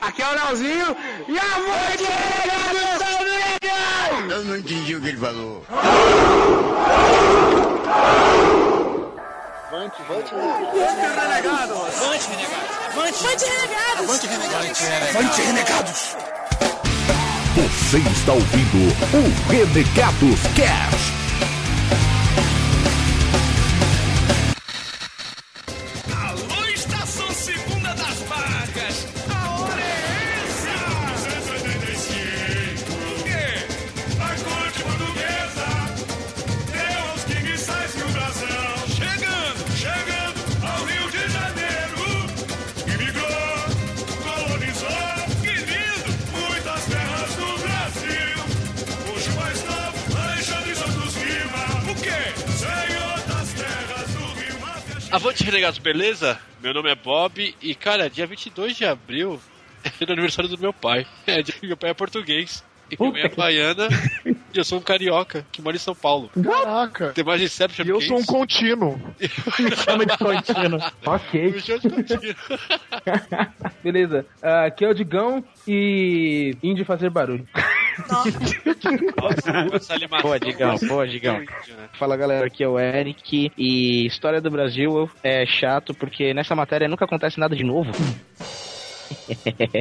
Aqui é o Leozinho e avante renegados! Eu não entendi o que ele falou. Avante, avante, renegados! Avante, renegados! Avante, renegados! Avante, renegados! Avante, renegados! Você está ouvindo o Renegados Cast. Beleza? Meu nome é Bob e, cara, dia 22 de abril é o aniversário do meu pai. É, dia que meu pai é português. E minha mãe é baiana e eu sou um carioca que mora em São Paulo. Caraca! Tem mais Inception E eu sou um contínuo. Chama de contínuo. Ok. Me chama de contínuo. Beleza. Ah, aqui é o Digão e. Índio fazer barulho. Nossa. Boa, Digão, boa, Digão. Né? Fala galera, aqui é o Eric e história do Brasil é chato porque nessa matéria nunca acontece nada de novo.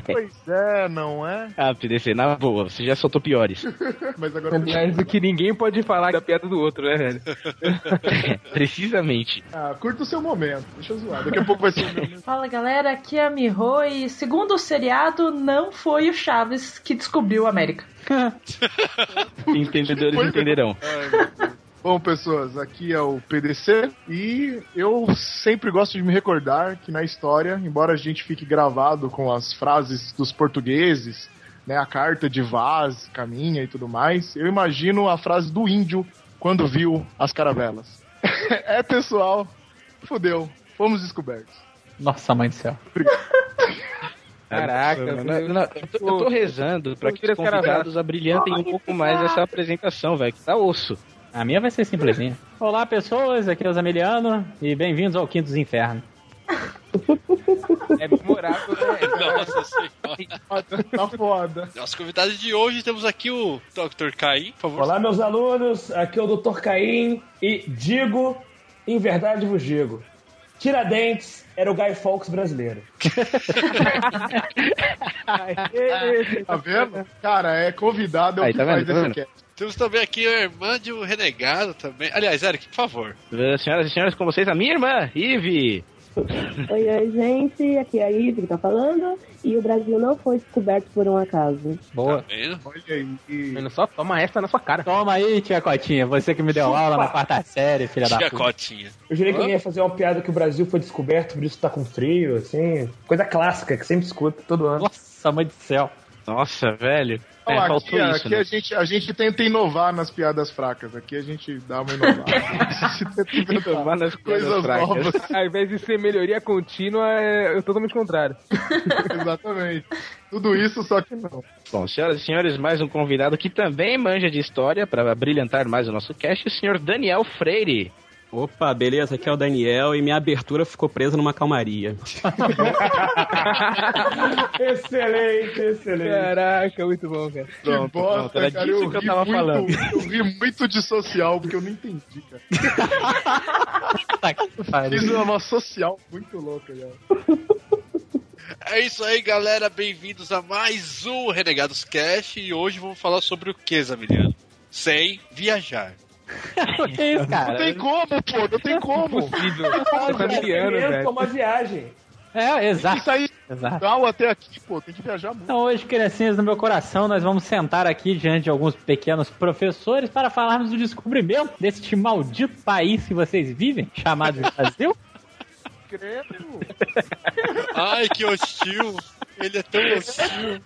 Pois é, não é? Ah, PDC, na boa, você já soltou piores. Mas agora. Aliás, o que ninguém pode falar da piada do outro, né, velho? Precisamente. Ah, curta o seu momento. Deixa eu zoar. Daqui a pouco vai ser o meu. Fala galera, aqui é a Miho e segundo o seriado, não foi o Chaves que descobriu a América. Entendedores entenderão. Bom, pessoas, aqui é o PDC e eu sempre gosto de me recordar que na história, embora a gente fique gravado com as frases dos portugueses, né, a carta de Vaz, Caminha e tudo mais, eu imagino a frase do índio quando viu as caravelas. é, pessoal, fudeu, fomos descobertos. Nossa, mãe do céu. Caraca, Não, não, não, eu, tô, eu tô rezando pra que os convidados abrilhantem um pouco mais essa apresentação, velho, que tá osso. A minha vai ser simplesinha. Olá, pessoas, aqui é o Zamiliano e bem-vindos ao Quinto dos Infernos. É memorável, né? Nossa senhora. Tá foda. Nosso convidado de hoje temos aqui o Dr. Caim, por favor. Olá, meus alunos, aqui é o Dr. Caim e digo, em verdade vos digo, Tiradentes era o Guy Fawkes brasileiro. Tá vendo? Cara, é convidado, é o Aí, que tá faz vendo, tá esse vendo? Temos também aqui a irmã de um renegado também. Aliás, Eric, por favor. Eh, Senhoras e senhores, com vocês, a minha irmã, Ive. Oi, oi, gente. Aqui é a Ive que tá falando. E o Brasil não foi descoberto por um acaso. Boa. Tá vendo? Olha aí. Olha só, toma essa na sua cara. Toma aí, tia Cotinha, você que me deu aula na quarta série, filha da Tia puta. Cotinha. Eu jurei que eu ia fazer uma piada que o Brasil foi descoberto, por isso tá com frio, assim. Coisa clássica que sempre escuta todo ano. Nossa, mãe do céu. Nossa, velho. É, Não, faltou aqui, isso, aqui né? a, gente, a gente tenta inovar nas piadas fracas. Aqui a gente dá uma inovada. a gente tenta inventar Inovar nas coisas fracas. novas. Ao invés de ser melhoria contínua, é totalmente contrário. Exatamente. Tudo isso, só que não. Bom, senhoras e senhores, mais um convidado que também manja de história para brilhantar mais o nosso cast, o senhor Daniel Freire. Opa, beleza? Aqui é o Daniel e minha abertura ficou presa numa calmaria. excelente, excelente. Caraca, muito bom, cara. Que Pronto, bosta, pronto, era cara. disso Eu que eu tava muito, falando. eu ri muito de social, porque eu não entendi, cara. Tá que pariu. Fiz uma social muito louca já. É isso aí, galera. Bem-vindos a mais um Renegados Cast. E hoje vamos falar sobre o que, Zamiliano? Sem viajar. que isso, Não cara? tem como, pô, não tem como. Impossível. Fala Tá conhecimento velho. é uma viagem. É, exato. Isso aí, Exato. até aqui, pô, tem que viajar muito. Então hoje, criancinhas do meu coração, nós vamos sentar aqui diante de alguns pequenos professores para falarmos do descobrimento deste maldito país que vocês vivem, chamado Brasil. Credo. Ai, que hostil. Ele é tão hostil.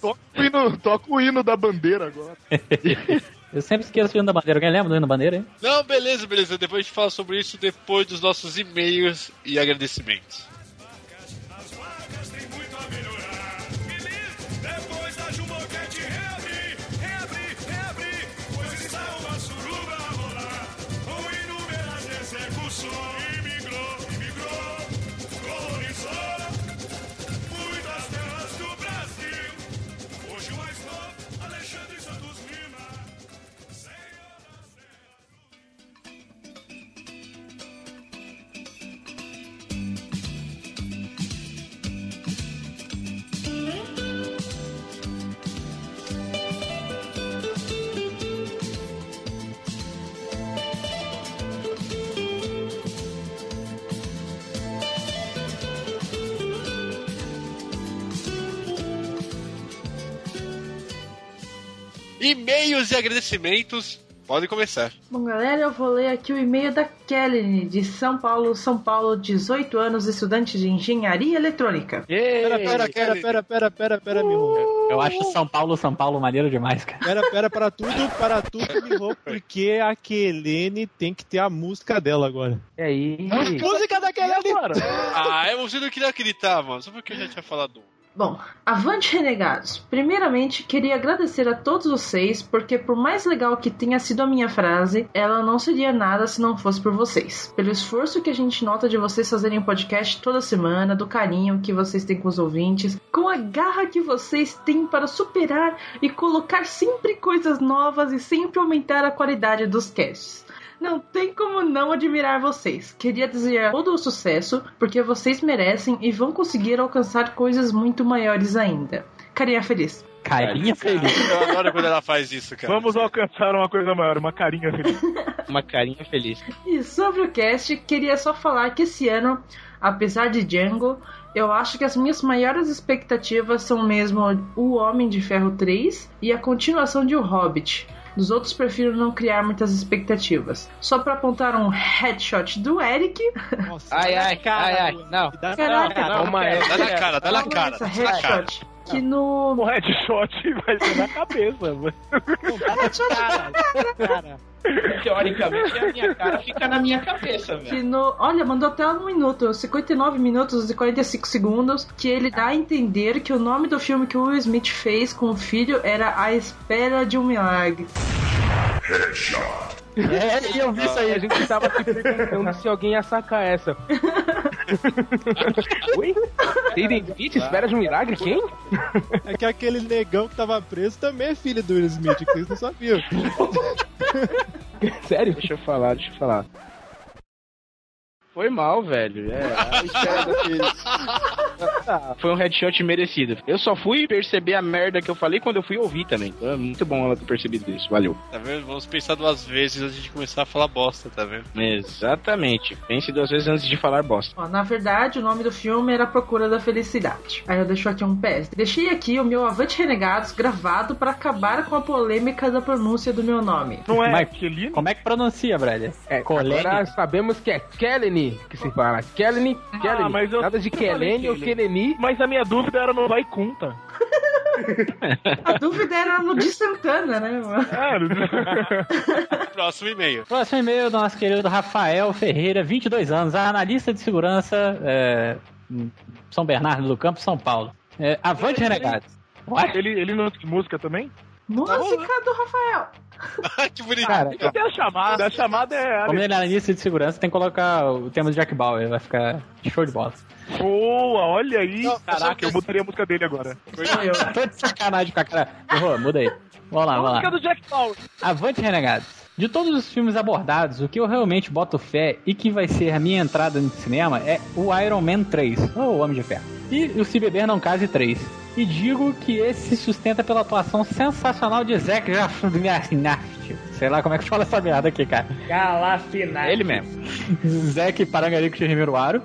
Toca o, hino, toca o hino da bandeira agora. Eu sempre esqueço o hino da bandeira. Alguém lembra do hino da bandeira, hein? Não, beleza, beleza. Depois a gente fala sobre isso depois dos nossos e-mails e agradecimentos. E-mails e agradecimentos. Podem começar. Bom, galera, eu vou ler aqui o e-mail da Kelly, de São Paulo, São Paulo, 18 anos, estudante de engenharia eletrônica. Pera, pera, pera, pera, pera, pera, pera, Miho. Eu acho São Paulo, São Paulo maneiro demais, cara. Pera, pera, para tudo, para tudo, Miho, porque a Kelene tem que ter a música dela agora. E aí? Música da Kelene! Ah, eu você não queria acreditar, mano. Só porque eu já tinha falado. Bom, avante renegados. Primeiramente, queria agradecer a todos vocês, porque por mais legal que tenha sido a minha frase, ela não seria nada se não fosse por vocês. Pelo esforço que a gente nota de vocês fazerem podcast toda semana, do carinho que vocês têm com os ouvintes, com a garra que vocês têm para superar e colocar sempre coisas novas e sempre aumentar a qualidade dos casts. Não tem como não admirar vocês. Queria desejar todo o sucesso, porque vocês merecem e vão conseguir alcançar coisas muito maiores ainda. Carinha feliz. Carinha feliz. Eu adoro quando ela faz isso, cara. Vamos alcançar uma coisa maior, uma carinha feliz. Uma carinha feliz. E sobre o cast, queria só falar que esse ano, apesar de Django, eu acho que as minhas maiores expectativas são mesmo O Homem de Ferro 3 e a continuação de O Hobbit. Dos outros prefiro não criar muitas expectativas. Só pra apontar um headshot do Eric. Ai, ai, ai, ai. Não. Caraca, não, não, não, quero. Dá na cara, dá na Calma cara. essa dá na cara. Que no. O headshot vai ser na cabeça, mano. Teoricamente, a minha cara fica na minha cabeça, velho. Que no, olha, mandou até um minuto, 59 minutos e 45 segundos, que ele dá a entender que o nome do filme que o Will Smith fez com o filho era A Espera de um Milagre. É, e eu vi isso aí, a gente tava se perguntando se alguém ia sacar essa. Oi? Aiden Smith? Espera de um milagre? Quem? É que aquele negão que tava preso também é filho do Will Smith, que vocês não sabiam. Sério? Deixa eu falar, deixa eu falar. Foi mal, velho. É, a espera daqueles- Foi um headshot merecido. Eu só fui perceber a merda que eu falei quando eu fui ouvir também. Então é muito bom ela ter percebido isso. Valeu. Tá vendo? Vamos pensar duas vezes antes de começar a falar bosta, tá vendo? Exatamente. Pense duas vezes antes de falar bosta. Ó, na verdade, o nome do filme era Procura da Felicidade. Aí eu deixo aqui um PS. Deixei aqui o meu Avante Renegados gravado pra acabar com a polêmica da pronúncia do meu nome. Não é Mas- Kelly? Como é que pronuncia, brother? É, Colene? agora sabemos que é Kelly que se fala. Kelly, Kelly. mas eu Nada de Kelene ou Kelly. Keleni. Mas a minha dúvida era no Vai Conta. A dúvida era no de Santana, né? mano? Próximo e-mail. Próximo e-mail do nosso querido Rafael Ferreira, 22 anos, analista de segurança, é, São Bernardo do Campo, São Paulo. É, Avante Renegados. Ele, ele não tem música também? Música do Rafael. que bonitinho. Cara, Tem a chamada. A chamada é. como ele é analista de segurança, tem que colocar o tema do Jack Bauer, vai ficar show de bola. Boa, olha aí. Não, Caraca, eu mudaria a música dele agora. Tô de sacanagem com a cara. Errou, muda aí. Vamos lá, vamos lá. música do Jack Paul. Avante Renegados. De todos os filmes abordados, o que eu realmente boto fé e que vai ser a minha entrada no cinema é o Iron Man 3, ou o Homem de Ferro. E o Se Beber Não Case 3. E digo que esse se sustenta pela atuação sensacional de Zac Galifianakis. Sei lá como é que fala essa merda aqui, cara. Galafinati. Ele mesmo. Zac Parangarico Chimiruaro.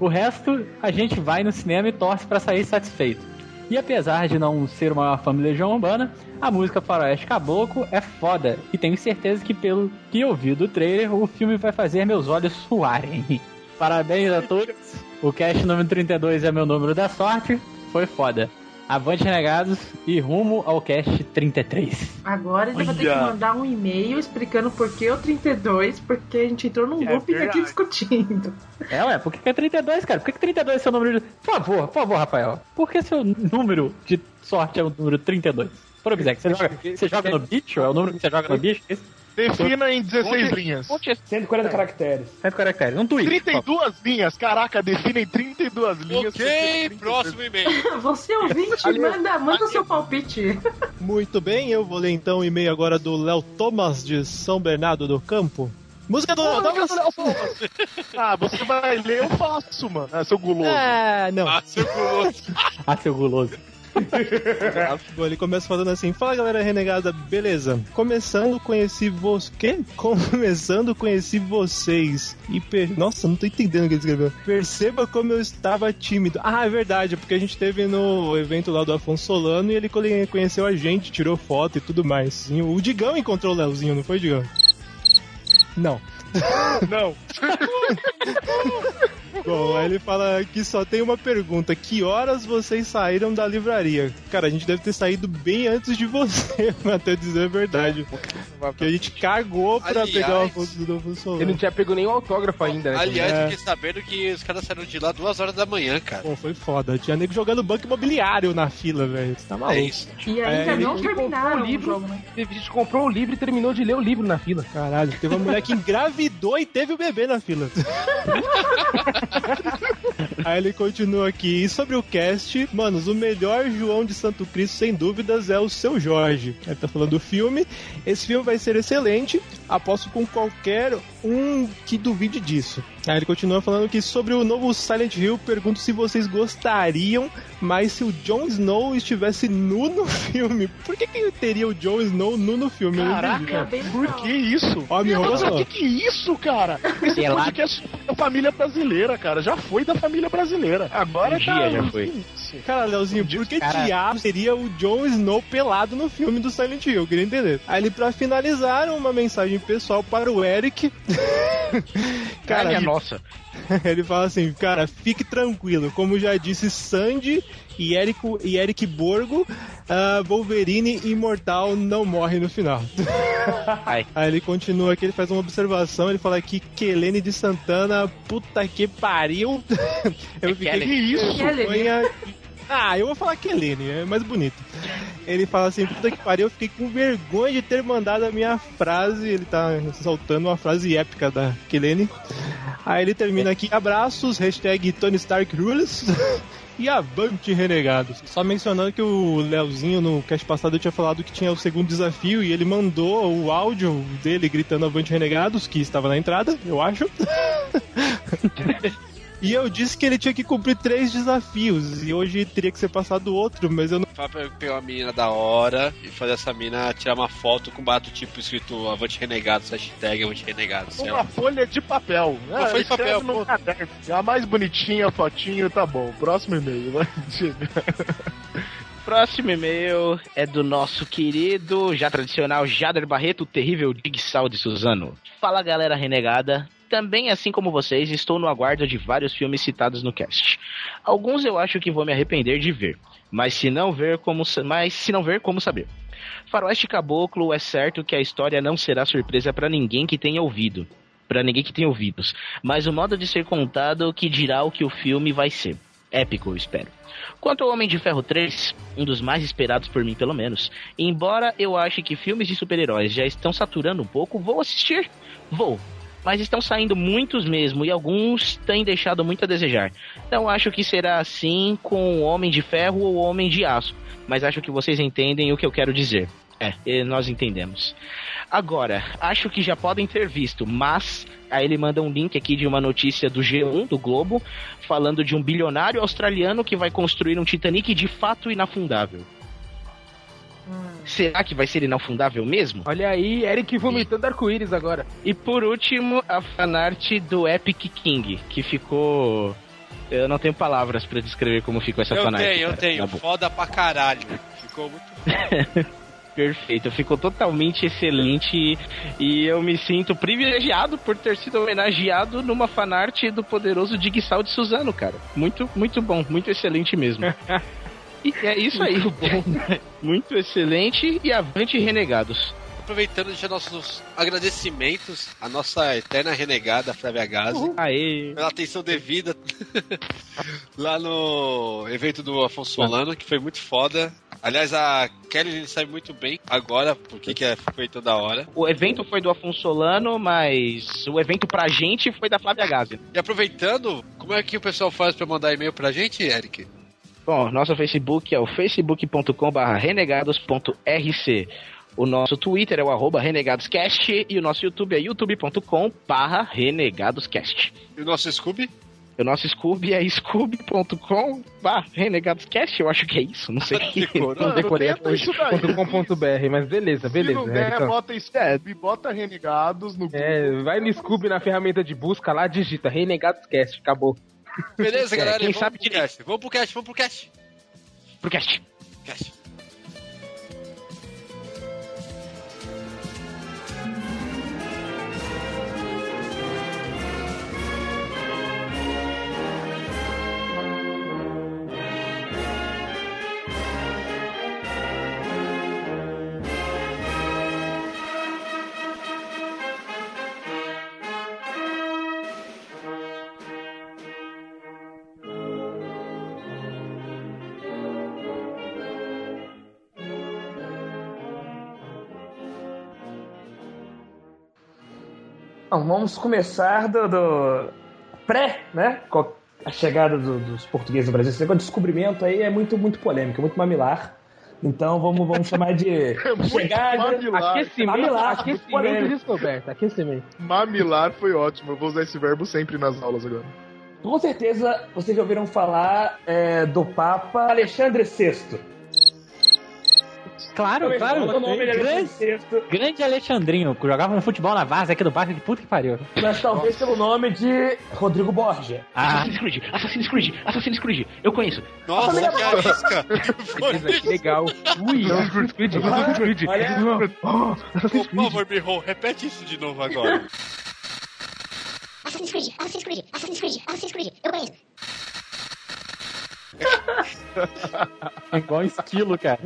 O resto, a gente vai no cinema e torce pra sair satisfeito. E apesar de não ser uma fã de Legião Urbana, a música Faroeste Caboclo é foda. E tenho certeza que pelo que eu vi do trailer, o filme vai fazer meus olhos suarem. Parabéns a todos. O cast número 32 é meu número da sorte. Foi foda. Avante Renegados e rumo ao cast 33. Agora ele vai ter que mandar um e-mail explicando por que o 32, porque a gente entrou num É looping aqui discutindo. É, ué, por que é 32, cara? Por que, que 32 é seu número de. Por favor, por favor, Rafael. Por que seu número de sorte é o número 32? Por que você joga, você joga no bicho? É o número que você joga no bicho? Esse? Defina em 16 linhas. 140 caracteres. 100 caracteres. Um tweet. 32 linhas, caraca, defina em 32 linhas. Ok, próximo e-mail. Você ouvinte, manda, manda seu palpite. Muito bem, eu vou ler então o e-mail agora do Léo Thomas de São Bernardo do Campo. Música do Léo Thomas! Ah, você vai ler, eu faço, mano. Ah, seu guloso. Ah, não. Ah, seu guloso. Ah, seu guloso. Ele começa falando assim: Fala galera renegada, beleza? Começando, conheci vocês. Quê? Começando, conheci vocês. E per... Nossa, não tô entendendo o que ele escreveu. Perceba como eu estava tímido. Ah, é verdade, porque a gente teve no evento lá do Afonso Solano e ele conheceu a gente, tirou foto e tudo mais. E o Digão encontrou o Leozinho, não foi, Digão? Não. Não. Bom, aí ele fala que só tem uma pergunta: que horas vocês saíram da livraria? Cara, a gente deve ter saído bem antes de você, pra até dizer a verdade. Porque a gente cagou pra Aliás, pegar uma foto do Afonso Solano. Ele não tinha pego nem o autógrafo ainda, né? Aliás, É. fiquei sabendo que os caras saíram de lá duas horas da manhã, cara. Pô, foi foda. Tinha nego jogando banco imobiliário na fila, velho. Você tá maluco. É isso. E É, ainda ele não comprou terminaram o o livro. jogo, né? A gente comprou o livro e terminou de ler o livro na fila. Caralho, teve uma mulher que engravidou e teve o bebê na fila. Aí ele continua aqui. E sobre o cast, manos, o melhor João de Santo Cristo, sem dúvidas, é o seu Jorge. Ele tá falando do filme. Esse filme vai ser excelente. Aposto com qualquer um que duvide disso. Aí ele continua falando que sobre o novo Silent Hill, pergunto se vocês gostariam, mas se o Jon Snow estivesse nu no filme, por que, que teria o Jon Snow nu no filme? Não. Caraca, por que isso? Ó, me Nossa, enrolou. que que é isso, cara? Esse Pelado. podcast é família brasileira, cara. Já foi da família brasileira. Agora Um dia tá... já foi. Cara, Leozinho, por que Cara- diabo seria o Jon Snow pelado no filme do Silent Hill? Eu queria entender. Aí pra finalizar, uma mensagem pessoal para o Eric. Cara, ele, nossa. ele fala assim, cara, fique tranquilo. Como já disse Sandy e Eric, e Eric Borgo, ah, Wolverine imortal não morre no final. Ai. Aí ele continua aqui, ele faz uma observação, ele fala aqui, Kelene de Santana, puta que pariu. Eu fiquei, Kelly. que isso? Kelly. Vergonha. Ah, eu vou falar Kelene, é mais bonito. Ele fala assim, puta que pariu, eu fiquei com vergonha de ter mandado a minha frase. Ele tá soltando uma frase épica da Kelene. Aí ele termina aqui, abraços, hashtag Tony Stark Rules. E avante, renegados. Só mencionando que o Leozinho no cast passado tinha falado que tinha o segundo desafio e ele mandou o áudio dele gritando avante, renegados, que estava na entrada, eu acho. E eu disse que ele tinha que cumprir três desafios e hoje teria que ser passado outro, mas eu não. Fala pra eu pegar uma menina da hora e fazer essa mina tirar uma foto com bato tipo escrito Avante Renegados, hashtag Avante Renegados. Uma lá. folha de papel. Uma folha de papel, pô. A mais bonitinha, a fotinho, tá bom. Próximo e-mail, vai. Diga. Próximo e-mail é do nosso querido, já tradicional Jader Barreto, o terrível Digsal de Suzano. Fala galera renegada. Também, assim como vocês, estou no aguardo de vários filmes citados no cast. Alguns eu acho que vou me arrepender de ver, mas se não ver, como, mas se não ver, como saber? Faroeste Caboclo é certo que a história não será surpresa para ninguém que tenha ouvido, para ninguém que tenha ouvidos, mas o modo de ser contado que dirá o que o filme vai ser. Épico, eu espero. Quanto ao Homem de Ferro 3, um dos mais esperados por mim, pelo menos, embora eu ache que filmes de super-heróis já estão saturando um pouco, vou assistir? Vou. Mas estão saindo muitos mesmo e alguns têm deixado muito a desejar. Então acho que será assim com o Homem de Ferro ou Homem de Aço. Mas acho que vocês entendem o que eu quero dizer. É, nós entendemos. Agora, acho que já podem ter visto, mas aí ele manda um link aqui de uma notícia do G1 do Globo falando de um bilionário australiano que vai construir um Titanic de fato inafundável. Será que vai ser inafundável mesmo? Olha aí, Eric vomitando arco-íris agora. E por último, a fanart do Epic King, que ficou. Eu não tenho palavras pra descrever como ficou essa Eu fanart. tenho, eu tenho. Tá bom. Foda pra caralho. Ficou muito Perfeito, ficou totalmente excelente e eu me sinto privilegiado por ter sido homenageado numa fanart do poderoso Digsal de Suzano, cara. Muito, muito bom, muito excelente mesmo. E é isso aí. Muito excelente e avante renegados. Aproveitando deixar nossos agradecimentos à nossa eterna renegada Flávia Gazi. Aê. Pela atenção devida lá no evento do Afonso Solano, que foi muito foda. Aliás, a Kelly a gente sabe muito bem agora porque que é- foi toda hora. O evento foi do Afonso Solano, mas o evento pra gente foi da Flávia Gazi. E aproveitando, como é que o pessoal faz pra mandar e-mail pra gente, Eric? Bom, nosso Facebook é o facebook.com.br renegados.rc. O nosso Twitter é o arroba renegadoscast e o nosso YouTube é youtube.com barra renegadoscast. E o nosso Scooby? O nosso Scooby é scooby.com renegadoscast, eu acho que é isso, não sei. Não decorei tenta isso daí. .com.br, mas beleza, Se beleza. não der, então. bota Scooby, bota Renegados no É, vai no Scooby na ferramenta de busca lá, digita Renegados Cast, acabou. Beleza, galera. quem vamos sabe pro cast. Vamos pro cast, vamos pro cast. Pro cast. Cast. Bom, vamos começar do, do pré, né? Com a chegada do- dos portugueses no Brasil. Esse negócio de descobrimento aí é muito, muito polêmico, é muito mamilar. Então vamos, vamos chamar de chegada. mamilar. Aquecimento, Mamilar, aquecimento descoberta, aquecimento. Mamilar foi ótimo. Eu vou usar esse verbo sempre nas aulas agora. Com certeza vocês já ouviram falar é, do Papa Alexandre VI. Claro, claro. O nome dele é Grande, grande Alexandrinho, que jogava no futebol na Várzea aqui do bairro, que puta que pariu. mas talvez pelo nome de Rodrigo Borgia. Ah, Assassin's Creed, Assassin's Creed, Assassin's Creed, eu conheço. Nossa, que arisca. Que legal. Ui, Assassin's Creed, Assassin's Creed. Olha- Oh, Assassin's Por favor, Birro, repete isso de novo agora. Assassin's Creed, Assassin's Creed, Assassin's Creed, Assassin's Creed, eu conheço. é igual um esquilo, cara.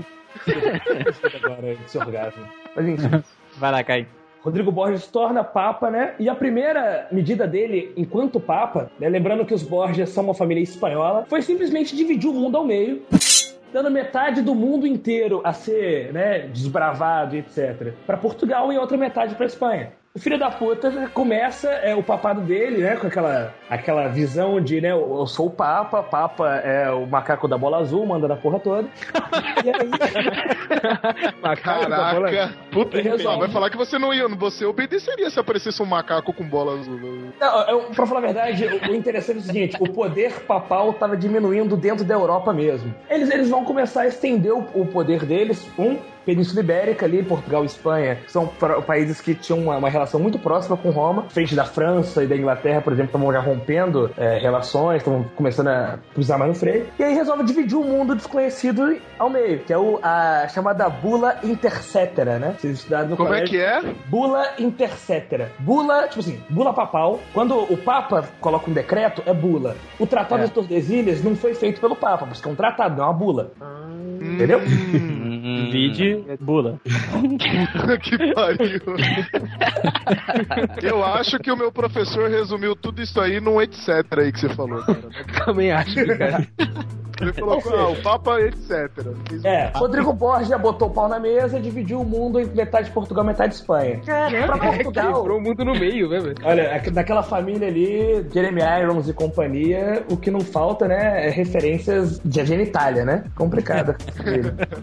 Agora, esse orgasmo. Mas enfim. Vai lá, Caio. Rodrigo Borgia se torna papa, né? E a primeira medida dele, enquanto papa, né? lembrando que os Borgias são uma família espanhola, foi simplesmente dividir o mundo ao meio, dando metade do mundo inteiro a ser, né, desbravado, etc, para Portugal e outra metade para Espanha. O filho da puta começa é, o papado dele, né? Com aquela, aquela visão de, né? Eu sou o Papa, Papa é o macaco da bola azul, manda na porra toda. E aí, Macaco Caraca. Puta, Resolve. não, vai falar que você não ia. Você obedeceria se aparecesse um macaco com bola azul. Não, eu, pra falar a verdade, o interessante é o seguinte: o poder papal estava diminuindo dentro da Europa mesmo. Eles, eles vão começar a estender o, o poder deles, um, Península Ibérica ali, Portugal e Espanha, são países que tinham uma, uma relação muito próxima com Roma, frente da França e da Inglaterra, por exemplo, estavam já rompendo é, relações, estavam começando a pisar mais no freio. E aí resolve dividir o mundo desconhecido ao meio, que é o, a chamada Bula Intercetera, né? Vocês estudaram no Como é colégio. que é? Bula intercetera. Bula, tipo assim, bula papal. Quando o Papa coloca um decreto, é bula. O Tratado É. de Tordesilhas não foi feito pelo Papa, porque é um tratado, não é uma bula. Entendeu? Vide Bula. que pariu. Eu acho que o meu professor resumiu tudo isso aí num etc aí que você falou, cara. Também acho, cara. Ele falou, ah, o Papa, etc. É, Rodrigo Borgia botou o pau na mesa e dividiu o mundo em metade Portugal, metade Espanha. Pra Portugal. Quebrou o mundo no meio, né, velho? Olha, aqu- daquela família ali, Jeremy Irons e companhia, o que não falta, né, é referências de genitália, né? Complicada.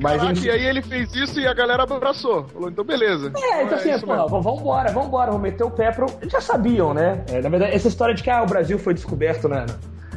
Mas Caraca, enfim. e aí ele fez isso e a galera abraçou. Falou, então beleza. É, então assim, isso pô, mesmo. vambora, vambora, vamos meter o pé pro. Eles já sabiam, né? É, na verdade, essa história de que ah, o Brasil foi descoberto na,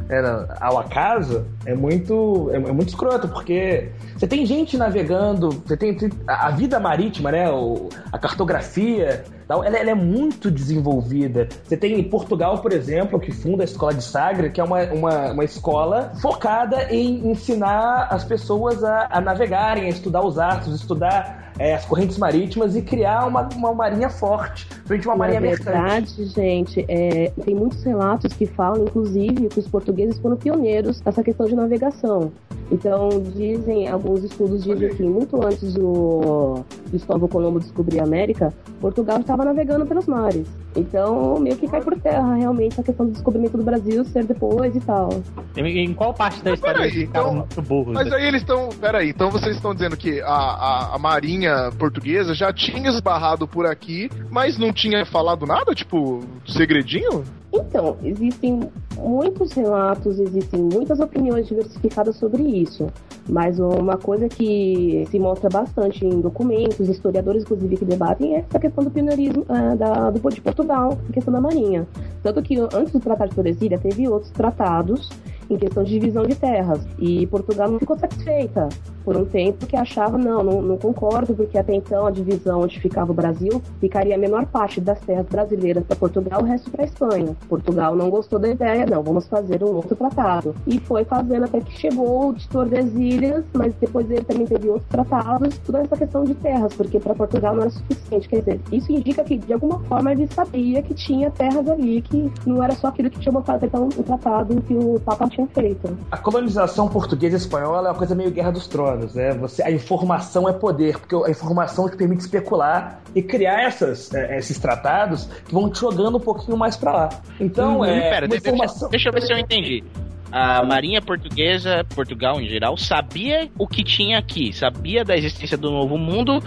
é, ao acaso é muito, é, é muito escroto, porque você tem gente navegando, você tem, tem- a vida marítima, né? o- a cartografia, tal, ela, ela é muito desenvolvida. Você tem em Portugal, por exemplo, que funda a escola de Sagre, que é uma, uma, uma escola focada em ensinar as pessoas a, a navegarem, a estudar os astros, estudar é, as correntes marítimas e criar uma, uma marinha forte, frente a uma Na marinha mercante. verdade, gente, é, tem muitos relatos que falam, inclusive, que os portugueses foram pioneiros nessa questão de navegação. Então, dizem, alguns estudos dizem que muito antes do Cristóvão Colombo descobrir a América, Portugal estava navegando pelos mares. Então, meio que cai por terra, realmente, a questão do descobrimento do Brasil ser depois e tal. Em, em qual parte da história peraí, eles ficaram então- muito burros? Mas aí eles estão. Peraí, então vocês estão dizendo que a, a, a Marinha Portuguesa já tinha esbarrado por aqui, mas não tinha falado nada? Tipo, segredinho? Então, existem muitos relatos, existem muitas opiniões diversificadas sobre isso. Mas uma coisa que se mostra bastante em documentos, historiadores inclusive que debatem, é essa questão do pioneirismo é, da, do, de Portugal, a questão da Marinha. Tanto que antes do Tratado de Tordesilha teve outros tratados em questão de divisão de terras. E Portugal não ficou satisfeita por um tempo que achava, não, não, não, concordo, porque até então a divisão onde ficava o Brasil ficaria a menor parte das terras brasileiras para Portugal, o resto para Espanha. Portugal não gostou da ideia, não, vamos fazer um outro tratado. E foi fazendo até que chegou de Tordesilhas, mas depois ele também teve outros tratados, toda essa questão de terras, porque para Portugal não era suficiente. Quer dizer, isso indica que de alguma forma ele sabia que tinha terras ali, que não era só aquilo que tinha botado então o tratado que o Papa tinha feito. A colonização portuguesa e espanhola é uma coisa meio Guerra dos Tronos, né? Você, a informação é poder, porque a informação te permite especular e criar essas, é, esses tratados que vão te jogando um pouquinho mais para lá. Então, hum, é. Pera, deixa, informação... deixa eu ver se eu entendi a Marinha Portuguesa, Portugal em geral, sabia o que tinha aqui, sabia da existência do Novo Mundo,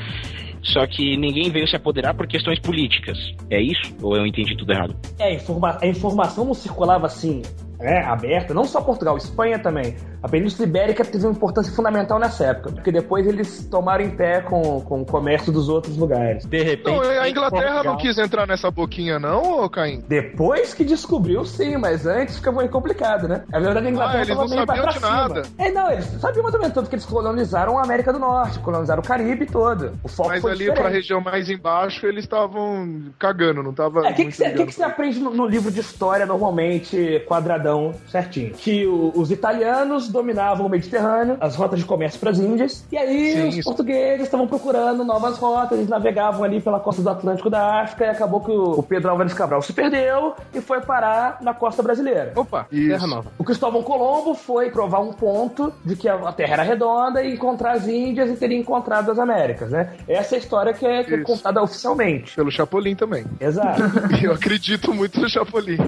só que ninguém veio se apoderar por questões políticas. É isso? Ou eu entendi tudo errado? É, informa a informação não circulava assim né, aberta, não só Portugal, Espanha também. A Península Ibérica teve uma importância fundamental nessa época, porque depois eles tomaram em pé com, com o comércio dos outros lugares. De repente. Não, a Inglaterra Portugal... não quis entrar nessa boquinha, não, ô Caim? Depois que descobriu, sim, mas antes fica muito complicado, né? A verdade, a Inglaterra ah, eles não sabiam de cima. nada. É, não, eles sabiam mais ou menos, tanto que eles colonizaram a América do Norte, colonizaram o Caribe todo. O foco mas foi ali diferente. pra região mais embaixo, eles estavam cagando, não tava. É, o que, que, você, que, que você aprende no, no livro de história, normalmente, quadradão, certinho? Que o, os italianos dominavam o Mediterrâneo, as rotas de comércio para as Índias, e aí Sim, os isso. portugueses estavam procurando novas rotas, eles navegavam ali pela costa do Atlântico da África, e acabou que o, o Pedro Álvares Cabral se perdeu e foi parar na costa brasileira. Opa, isso. Terra Nova. O Cristóvão Colombo foi provar um ponto de que a Terra era redonda e encontrar as Índias e teria encontrado as Américas, né? Essa é a história que é, que é contada oficialmente. Pelo Chapolin também. Exato. Eu acredito muito no Chapolin.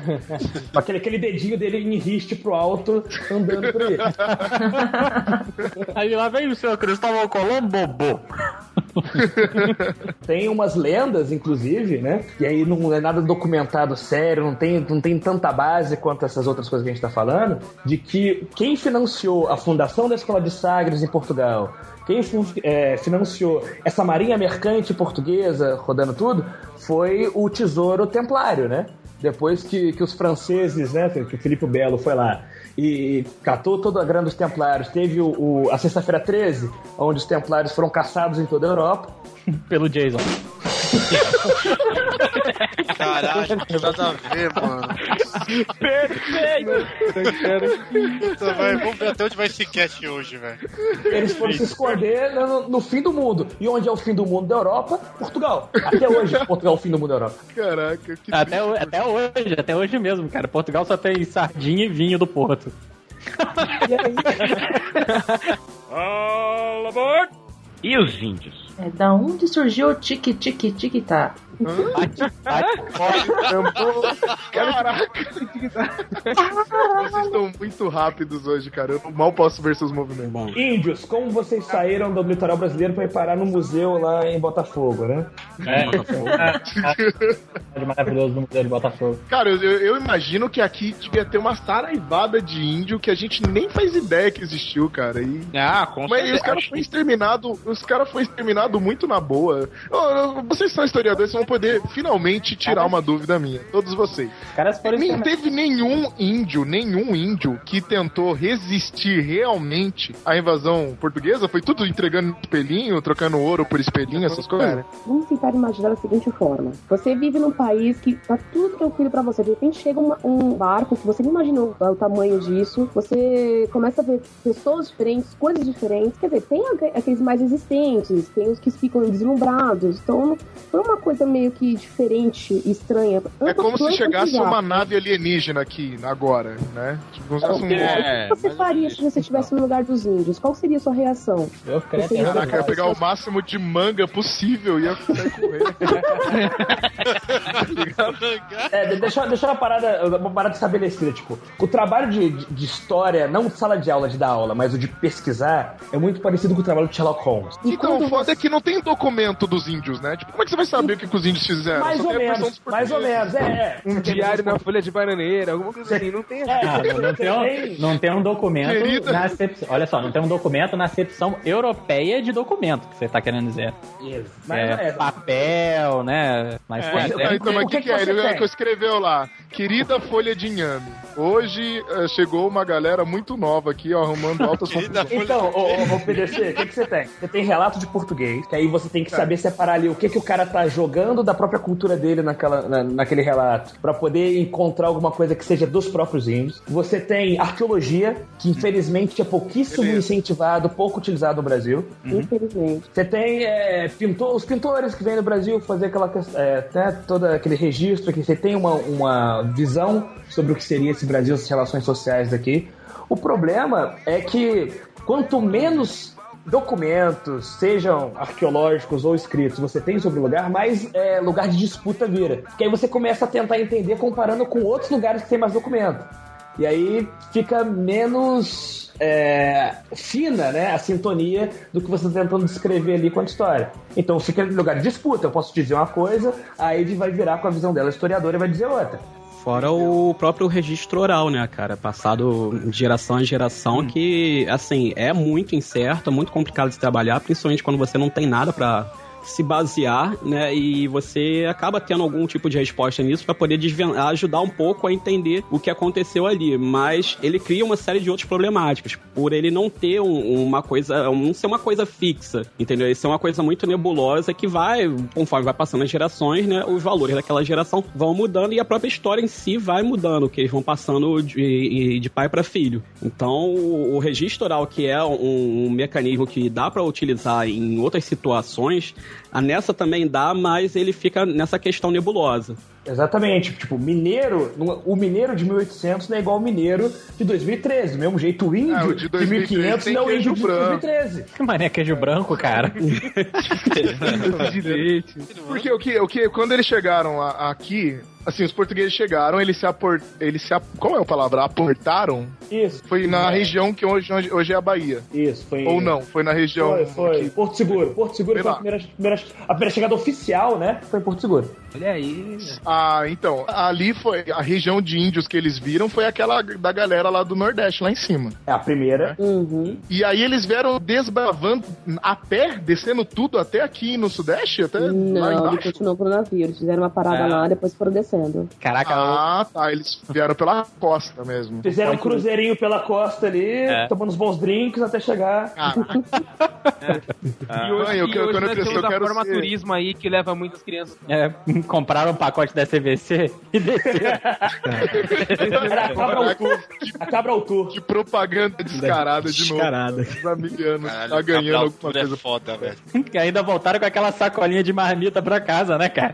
aquele, aquele dedinho dele em riste pro alto, andando por aí. Aí lá vem o seu Cristóvão Colombo, bobo. tem umas lendas, inclusive, né? E aí não é nada documentado sério, não tem, não tem tanta base quanto essas outras coisas que a gente tá falando, de que quem financiou a fundação da Escola de Sagres em Portugal, quem é, financiou essa marinha mercante portuguesa, rodando tudo, foi o Tesouro Templário, né? Depois que, que os franceses, né, que o Filipe Belo foi lá e catou toda a grana dos Templários. Teve o, o a Sexta-feira 13, onde os Templários foram caçados em toda a Europa. Pelo Jason. Caralho, nada a ver, mano. Perfeito! Então vai, vamos ver até onde vai esse cast hoje, velho. Eles foram se esconder no, no, fim do mundo. E onde é o fim do mundo da Europa? Portugal. Até hoje, Portugal é o fim do mundo da Europa. Caraca, que até, até hoje, até hoje mesmo, cara. Portugal só tem sardinha e vinho do Porto. e aí? All aboard! E os índios? É da onde surgiu o tique tique tique tá? Caraca! Vocês estão muito rápidos hoje, cara. Eu mal posso ver seus movimentos. Índios, como vocês saíram do litoral brasileiro para ir parar no museu lá em Botafogo, né? É, Botafogo. É maravilhoso no museu de Botafogo. Cara, eu, eu, imagino que aqui devia ter uma saraivada de índio que a gente nem faz ideia que existiu, cara. E... Ah, com Mas os caras foram exterminados, os caras foram exterminados muito na boa. Vocês são historiadores, vão poder finalmente tirar uma dúvida minha. Todos vocês. Caras Não teve nenhum índio, nenhum índio que tentou resistir realmente à invasão portuguesa? Foi tudo entregando espelhinho, trocando ouro por espelhinho, essas coisas? Vamos tentar imaginar da seguinte forma. Você vive num país que tá tudo tranquilo para você. De repente chega uma, um barco que você não imaginou o tamanho disso. Você começa a ver pessoas diferentes, coisas diferentes. Quer dizer, tem aqueles mais existentes, tem os que ficam deslumbrados. Então, foi uma coisa meio que diferente estranha. É como se chegasse uma nave alienígena aqui agora, né? Tipo, então, um... é, o que você faria se você estivesse no lugar dos índios? Qual seria a sua reação? Eu queria Caraca, ia pegar o máximo de manga possível e ia sair correndo. é, deixa, deixa uma parada, uma parada estabelecida, tipo, o trabalho de, de, história, não de sala de aula, de dar aula, mas o de pesquisar, é muito parecido com o trabalho de Sherlock Holmes. E então, o foda você... é que não tem documento dos índios, né? Tipo, como é que você vai saber o que, que os índios fizeram? Mais ou menos, dos mais ou menos, é. é. Um diário na folha de bananeira, alguma coisa assim, não tem. Ah, não, não tem um, não tem um documento Querida. na acepção. Olha só, não tem um documento na acepção europeia de documento, que você tá querendo dizer. Mas, É, é, papel, né? Mas Mas, tem- ah, então, mas o que, que que é? Ele tem? que escreveu lá. Querida folha de inhame. Hoje eh, chegou uma galera muito nova aqui, ó, arrumando altas confusões. Então, ô, ô, ô, PDC, o que, que você tem? Você tem relato de português, que aí você tem que saber separar ali o que, que o cara tá jogando da própria cultura dele naquela, na- naquele relato, pra poder encontrar alguma coisa que seja dos próprios índios. Você tem arqueologia, que infelizmente é pouquíssimo Beleza. incentivado, pouco utilizado no Brasil. Infelizmente. Você tem é, pintor, os pintores que vêm no Brasil fazer aquela questão, é, né, todo aquele registro que você tem uma, uma visão sobre o que seria esse Brasil, as relações sociais daqui. O problema é que quanto menos documentos, sejam arqueológicos ou escritos, você tem sobre o lugar, mais é, lugar de disputa vira. Porque aí você começa a tentar entender comparando com outros lugares que tem mais documento. E aí fica menos é, fina né, a sintonia do que você está tentando descrever ali com a história. Então fica em lugar de disputa. Eu posso dizer uma coisa, a Ivy vai virar com a visão dela historiadora e vai dizer outra. Fora o próprio registro oral, né, cara? Passado de geração em geração, que, assim, é muito incerto, é muito complicado de trabalhar, principalmente quando você não tem nada pra se basear, né? E você acaba tendo algum tipo de resposta nisso pra poder ajudar um pouco a entender o que aconteceu ali. Mas ele cria uma série de outras problemáticas, por ele não ter um- uma coisa, não ser uma coisa fixa, entendeu? Ele ser uma coisa muito nebulosa que vai, conforme vai passando as gerações, né? Os valores daquela geração vão mudando e a própria história em si vai mudando, que eles vão passando de, de pai para filho. Então, o, o registro oral, que é um, um mecanismo que dá para utilizar em outras situações, a nessa também dá, mas ele fica nessa questão nebulosa. Exatamente. Tipo, mineiro, o mineiro de 1800 não é igual ao mineiro de 2013. Do mesmo jeito, o índio Ah, o de de 2013 1500 tem não é o índio de branco. 2013. Que mané queijo branco, cara. de leite. Porque o que, o que, quando eles chegaram aqui, assim, os portugueses chegaram, eles se apor, eles se, ap- qual é a palavra? Aportaram? Isso. Foi na É. região que hoje, hoje- hoje é a Bahia. Isso, foi. Ou não, foi na região. Foi, foi. aqui. Porto Seguro. Porto Seguro Sei foi a lá. primeira, primeira- a primeira chegada oficial, né? Foi em Porto Seguro. Olha aí. Ah, então, ali foi a região de índios que eles viram foi aquela da galera lá do Nordeste, lá em cima. É a primeira. Uhum. E aí eles vieram desbravando a pé, descendo tudo até aqui no Sudeste, até lá Não, ele embaixo. continuou pro navio. Eles fizeram uma parada É. lá, depois foram descendo. Caraca, Ah, tá, eles vieram pela costa mesmo. Fizeram um cruzeirinho pela costa ali, É. tomando uns bons drinks até chegar. Ah, E hoje, Mãe, eu e quero- hoje eu nós crescer, temos eu a quero forma ser- turismo aí que leva muitas crianças. é, compraram um pacote da CVC e desceram. Era a cabra ao tour. A cabra ao tour. que propaganda descarada de novo. Descarada. Os americanos Caralho, tá ganhando alguma é coisa. foda, velho. Que ainda voltaram com aquela sacolinha de marmita pra casa, né, cara?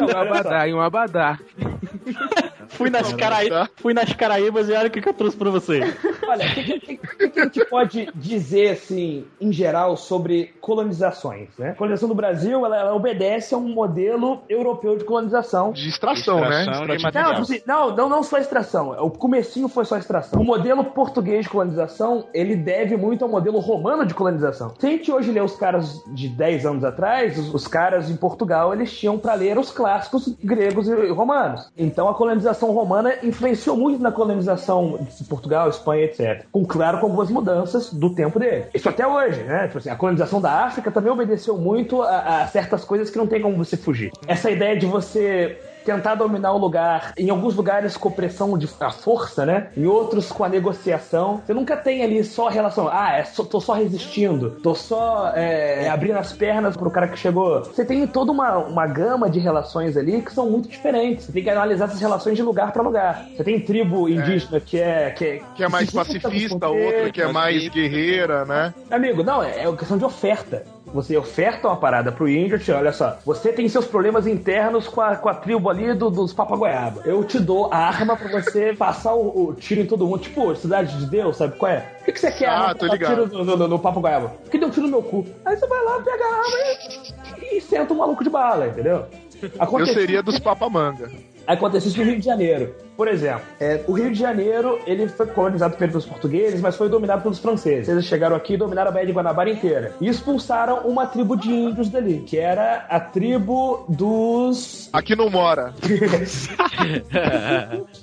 Um abadá, e um abadá. Fui nas, Caraí... Fui nas Caraíbas e olha o que, que eu trouxe pra você. Olha, o que, que- que- que a gente pode dizer, assim, em geral, sobre colonizações, né? A colonização do Brasil, ela, ela obedece a um modelo europeu de colonização. De extração, né? Extração de Extrativo. Não, assim, não, não, não só extração. O comecinho foi só extração. O modelo português de colonização, ele deve muito ao modelo romano de colonização. Se a gente hoje lê os caras de 10 anos atrás, os, os caras em Portugal, eles tinham para ler os clássicos gregos e romanos. Então a colonização romana influenciou muito na colonização de Portugal, Espanha, etc. Com, claro, com algumas mudanças do tempo dele. Isso até hoje, né? Tipo assim, a colonização da África também obedeceu muito a, a certas coisas que não tem como você fugir. Essa ideia de você tentar dominar o lugar, em alguns lugares com pressão de a força, né? Em outros com a negociação. Você nunca tem ali só a relação, ah, é só- tô só resistindo, tô só é, abrindo as pernas pro cara que chegou. Você tem toda uma, uma gama de relações ali que são muito diferentes. Você tem que analisar essas relações de lugar pra lugar. Você tem tribo indígena que é que é, Que é mais pacifista, outra que é mais guerreira, né? Amigo, não, é, é questão de oferta. Você oferta uma parada pro índio, te, olha só, você tem seus problemas internos com a, com a tribo ali do- dos papagoiaba. Eu te dou a arma pra você passar o, o tiro em todo mundo. Tipo, Cidade de Deus, sabe qual é? O que, que você quer? Ah, arma tô ligado. tiro no, no, no papagoiaba. Porque deu um tiro no meu cu. Aí você vai lá, pega a arma e, e senta o maluco de bala, entendeu? Eu Aconteceu- seria dos papamanga. Aconteceu isso no Rio de Janeiro. Por exemplo, é, o Rio de Janeiro ele foi colonizado pelos portugueses, mas foi dominado pelos franceses. Eles chegaram aqui e dominaram a Baía de Guanabara inteira. E expulsaram uma tribo de índios dali, que era a tribo dos. Aqui não mora.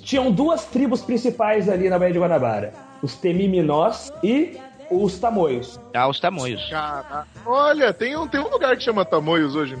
Tinham duas tribos principais ali na Baía de Guanabara: os Temiminós e os Tamoios. Ah, os tamoios. Caraca. Olha, tem um, tem um lugar que chama Tamoios hoje.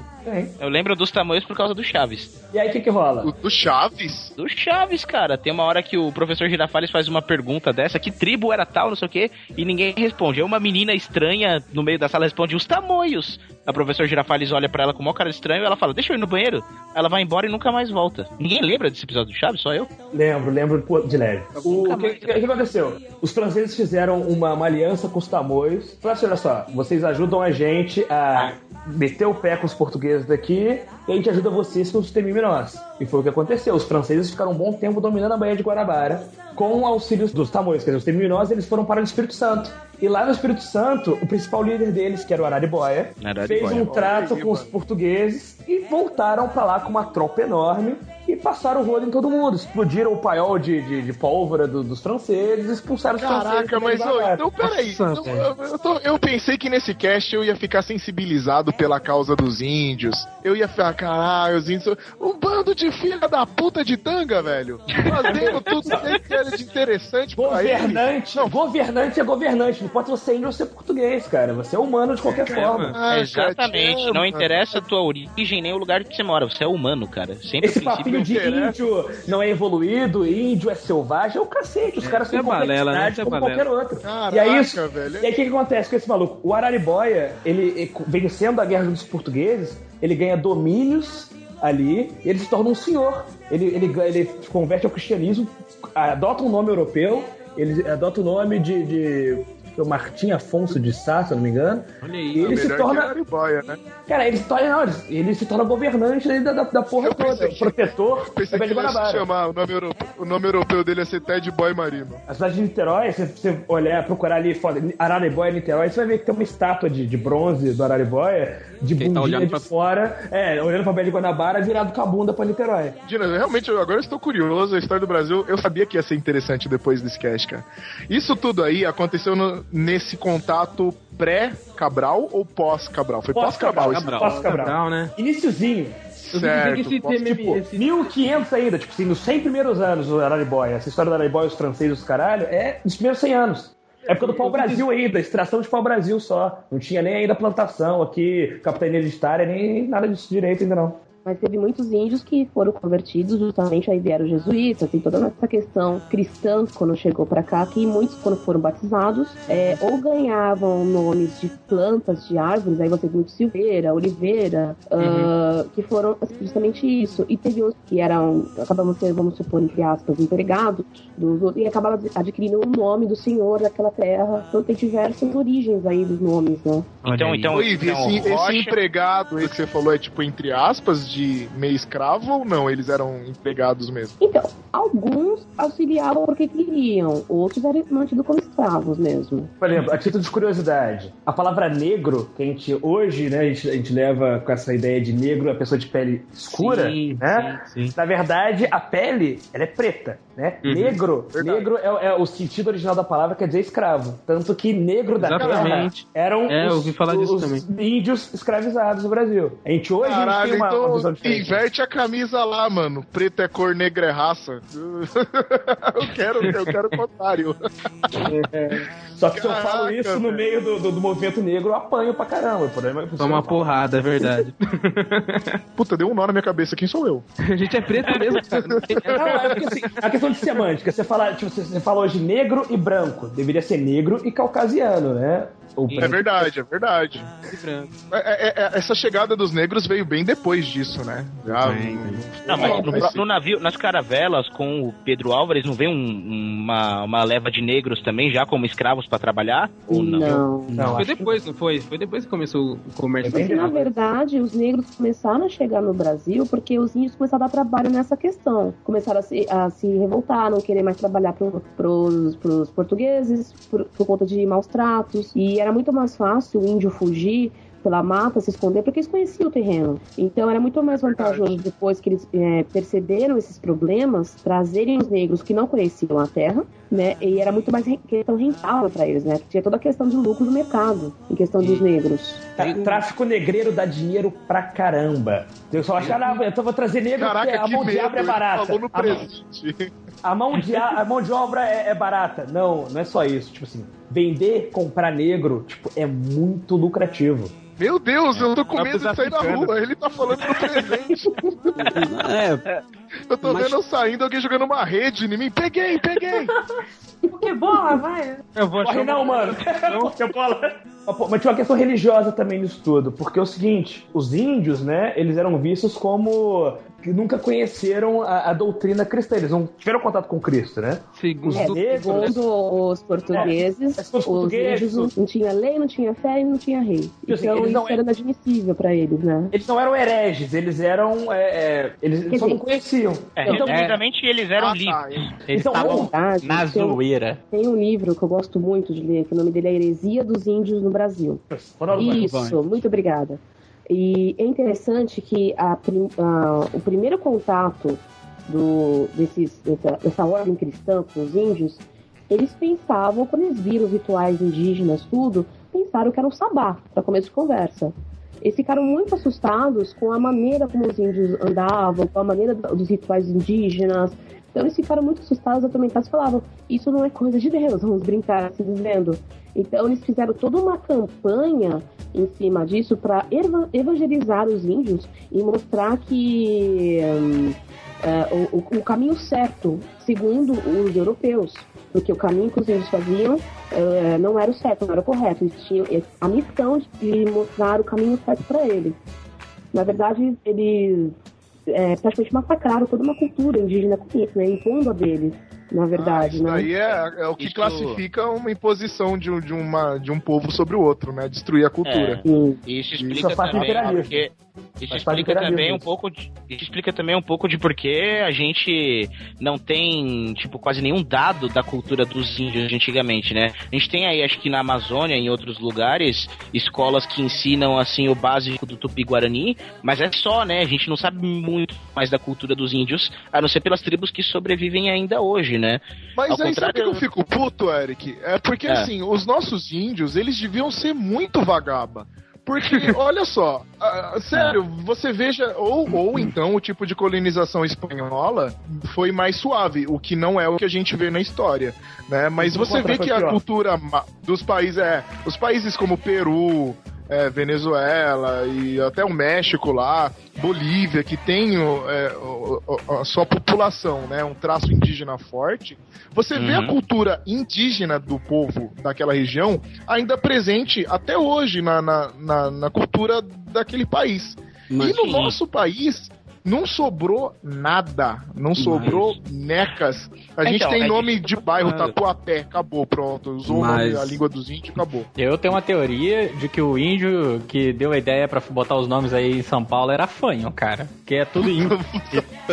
Eu lembro dos tamoios por causa do Chaves. E aí o que que rola? O, do Chaves? Do Chaves, cara. Tem uma hora que o professor Girafales faz uma pergunta dessa, que tribo era tal, não sei o quê, e ninguém responde. Aí uma menina estranha no meio da sala responde, os tamoios. A professor Girafales olha pra ela com uma cara estranha e ela fala, deixa eu ir no banheiro. Ela vai embora e nunca mais volta. Ninguém lembra desse episódio do Chaves? Só eu? Lembro, lembro de leve. O que, que- que aconteceu? Os franceses fizeram uma, uma aliança com os tamoios. Falaram assim: olha só, vocês ajudam a gente a meter o pé com os portugueses daqui e a gente ajuda vocês com os temiminós. E foi o que aconteceu. Os franceses ficaram um bom tempo dominando a Baía de Guanabara com o auxílio dos tamoios. Quer dizer, os temiminós eles foram para o Espírito Santo. E lá no Espírito Santo, o principal líder deles, que era o Araribóia, fez um trato com os portugueses e voltaram pra lá com uma tropa enorme e passaram o rolo em todo mundo. Explodiram o paiol de, de, de pólvora do- dos franceses, expulsaram os franceses. Caraca, mas ô, então peraí. Eu, eu, eu tô- eu pensei que nesse cast eu ia ficar sensibilizado pela causa dos índios. Eu ia ficar, caralho, os índios. são Um bando de filha da puta de tanga, velho. Fazendo tudo que era de interessante pra eles. Governante, governante é governante. Não importa se você é índio ou ser português, cara. Você é humano de qualquer forma. Ah, Exatamente. cara, Não interessa a tua origem nem o lugar que você mora. Você é humano, cara. Sempre Esse papinho de interessa. índio não é evoluído, índio é selvagem, é o cacete. Os caras é têm balela, né? é como balela. qualquer outro. Caraca, e aí, isso, velho. E aí o que, que acontece com esse maluco? O Araribóia, ele, ele, vencendo a guerra dos portugueses, ele ganha domínios ali, e ele se torna um senhor. Ele, ele, ele converte ao cristianismo, adota um nome europeu, ele adota o nome de. de que é o Martim Afonso de Sá, se eu não me engano. Olha aí. ele se torna. Né? Cara, ele se torna. Não, ele, se torna governante da, da, da porra Eu toda. que- Protetor Pensei da que ia chamar, o nome, europeu, o nome europeu dele ia ser Ted Boy Marino. A cidade de Niterói, se você olhar, procurar ali, foda, Araribóia, Niterói, você vai ver que tem uma estátua de, de bronze do Araribóia, de Quem tá bundinha olhando de pra- fora, é, olhando pra de Guanabara, virado com a bunda pra Niterói. Dina, realmente eu- agora eu estou curioso. A história do Brasil, eu sabia que ia ser interessante depois desse cast, cara. Isso tudo aí aconteceu no- nesse contato pré-Cabral ou pós-Cabral? Foi pós-Cabral. isso? Cabral. Pós-Cabral. Cabral, né? Iniciozinho. Certo. esse pós- Tipo, esse- 1500 ainda, tipo assim, nos 100 primeiros anos do Araribóia. Essa história do Araribóia, os franceses, os caralho, é dos primeiros 100 anos. Época do pau-brasil ainda, extração de pau-brasil só. Não tinha nem ainda plantação aqui, capitania hereditária, nem nada disso direito ainda não. Mas teve muitos índios que foram convertidos, justamente aí vieram jesuítas, tem toda essa questão cristã quando chegou pra cá, que muitos, quando foram batizados, é, ou ganhavam nomes de plantas, de árvores, aí você tem muito Silveira, Oliveira, ah, que foram justamente isso. E teve uns que eram, acabamos sendo, vamos supor, entre aspas, empregados, dos outros, e acabaram adquirindo o nome do senhor daquela terra. Então tem diversas origens aí dos nomes, né? Então, então, Ivi, então, esse, esse empregado aí que você falou é tipo entre aspas de meio escravo ou não? Eles eram empregados mesmo? Então, alguns auxiliavam porque queriam, outros eram mantidos como escravos mesmo. Por exemplo, a título de curiosidade, a palavra negro, que a gente hoje, né, a gente, a gente leva com essa ideia de negro a pessoa de pele escura, Sim, né? sim, sim. Na verdade, a pele, ela é preta, né? Uhum. Negro, Verdade. negro é, é o sentido original da palavra quer dizer escravo. Tanto que negro da Exatamente. terra eram É, os, ouvi falar disso os índios escravizados no Brasil. A gente hoje a gente Caralho, tem uma, uma inverte a camisa lá, mano. Preto é cor, negra é raça. eu quero, eu quero o contrário. Só que se eu falo Caraca, isso no meio do, do- do movimento negro, eu apanho pra caramba. O problema é que Toma uma porrada, é verdade. Puta, deu um nó na minha cabeça. Quem sou eu? A gente é preto mesmo, cara. Não é porque assim, a questão de semântica, você fala, tipo, você, você fala hoje negro e branco, deveria ser negro e caucasiano, né? É verdade, é verdade. É- é- é- essa chegada dos negros veio bem depois disso, né? Já, Não, mas no, mas- no navio, nas caravelas com o Pedro Álvares, não vem um- uma, uma leva de negros também, já como escravos pra trabalhar? Ou não? Não. Não, Foi acho que- depois, não foi? Foi depois que começou o comércio. É Porque, na verdade, os negros começaram a chegar no Brasil porque os índios começaram a dar trabalho nessa questão. Começaram a se, a se revoltar, não querer mais trabalhar pro, pros, pros portugueses por, por conta de maus tratos. E era muito mais fácil o índio fugir pela mata se esconder porque eles conheciam o terreno. Então era muito mais vantajoso depois que eles é, perceberam esses problemas, trazerem os negros que não conheciam a terra, né? E era muito mais questão rentável para eles, né? Tinha toda a questão do lucro do mercado, em questão dos negros. Tá, tráfico negreiro dá dinheiro pra caramba. Eu só achava, ah, então vou trazer negro Caraca, porque a que mão de obra é barata. no A mão-. A mão de, a, a mão de obra é, é barata. Não, não é só isso. Tipo assim, vender, comprar negro, tipo, é muito lucrativo. Meu Deus, eu tô com Tá medo de sair na rua. Ele tá falando no presente. É, Eu tô Mas- vendo eu saindo, alguém jogando uma rede em mim. Peguei, peguei. Pokébola, vai! Eu vou Corre não, mano. Pokébola. Mas tinha uma questão religiosa também nisso tudo, porque é o seguinte, os índios, né, eles eram vistos como que nunca conheceram a, a doutrina cristã, eles não tiveram contato com Cristo, né? Segundo, Os negros, Segundo os portugueses, É, os os portugueses, índios não tinha lei, não tinha fé e não tinha rei. assim, Então eles isso não- era inadmissível para eles, né? eles não eram hereges, eles eram, é, é, eles Quer só não dizer, conheciam. É, Então- resumidamente, eles eram Ah, tá. livres. Eles Então, estavam verdade, na tem um- zoeira. Tem um livro que eu gosto muito de ler, que o nome dele é Heresia dos Índios no Brasil. Isso, muito obrigada. E é interessante que a a- o primeiro contato do, desses, dessa, dessa ordem cristã com os índios, eles pensavam, quando eles viram os rituais indígenas, tudo, pensaram que era um sabá, para começo de conversa. Eles ficaram muito assustados com a maneira como os índios andavam, com a maneira do- dos rituais indígenas. Então eles ficaram muito assustados, atormentados, falavam: Isso não é coisa de Deus, vamos brincar, assim dizendo. Então eles fizeram toda uma campanha em cima disso para evangelizar os índios e mostrar que hum, é, o- o caminho certo, segundo os europeus, porque o caminho que os índios faziam é, não era o certo, não era o correto. Eles tinham a missão de, de mostrar o caminho certo para eles. Na verdade, eles é, praticamente massacraram toda uma cultura indígena com isso, né? Impondo a deles, na verdade, Isso né? aí é, é o que Isso- classifica uma imposição de, um- de, uma, de um povo sobre o outro, né? Destruir a cultura. Sim. Isso Isso explica é parte também porque isso explica também um pouco de, isso explica também um pouco de porque a gente não tem tipo quase nenhum dado da cultura dos índios antigamente, né? A gente tem aí acho que na Amazônia e em outros lugares escolas que ensinam assim o básico do Tupi-Guarani, mas é só, né? A gente não sabe muito mais da cultura dos índios, a não ser pelas tribos que sobrevivem ainda hoje, né? Mas Ao aí sabe que eu fico puto, Eric? É porque, É. assim, os nossos índios, eles deviam ser muito vagaba. Porque, olha só, ah, sério, você veja, ou, ou então o tipo de colonização espanhola foi mais suave, o que não é o que a gente vê na história, né? Mas você vê que a cultura dos países, é, os países como Peru, é, Venezuela e até o México lá, Bolívia, que tem o- é, o- a sua população, né, um traço indígena forte, você vê a Uhum. cultura indígena do povo daquela região ainda presente até hoje na, na, na, na cultura daquele país. Mas- e no Sim. nosso país não sobrou nada, não sobrou necas. A gente Então, tem é nome que- de bairro. Tatuapé, acabou, pronto. Usou Mas- a língua dos índios, acabou. Eu tenho uma teoria de que o índio que deu a ideia pra botar os nomes aí em São Paulo era fanho, cara. Que é tudo índio.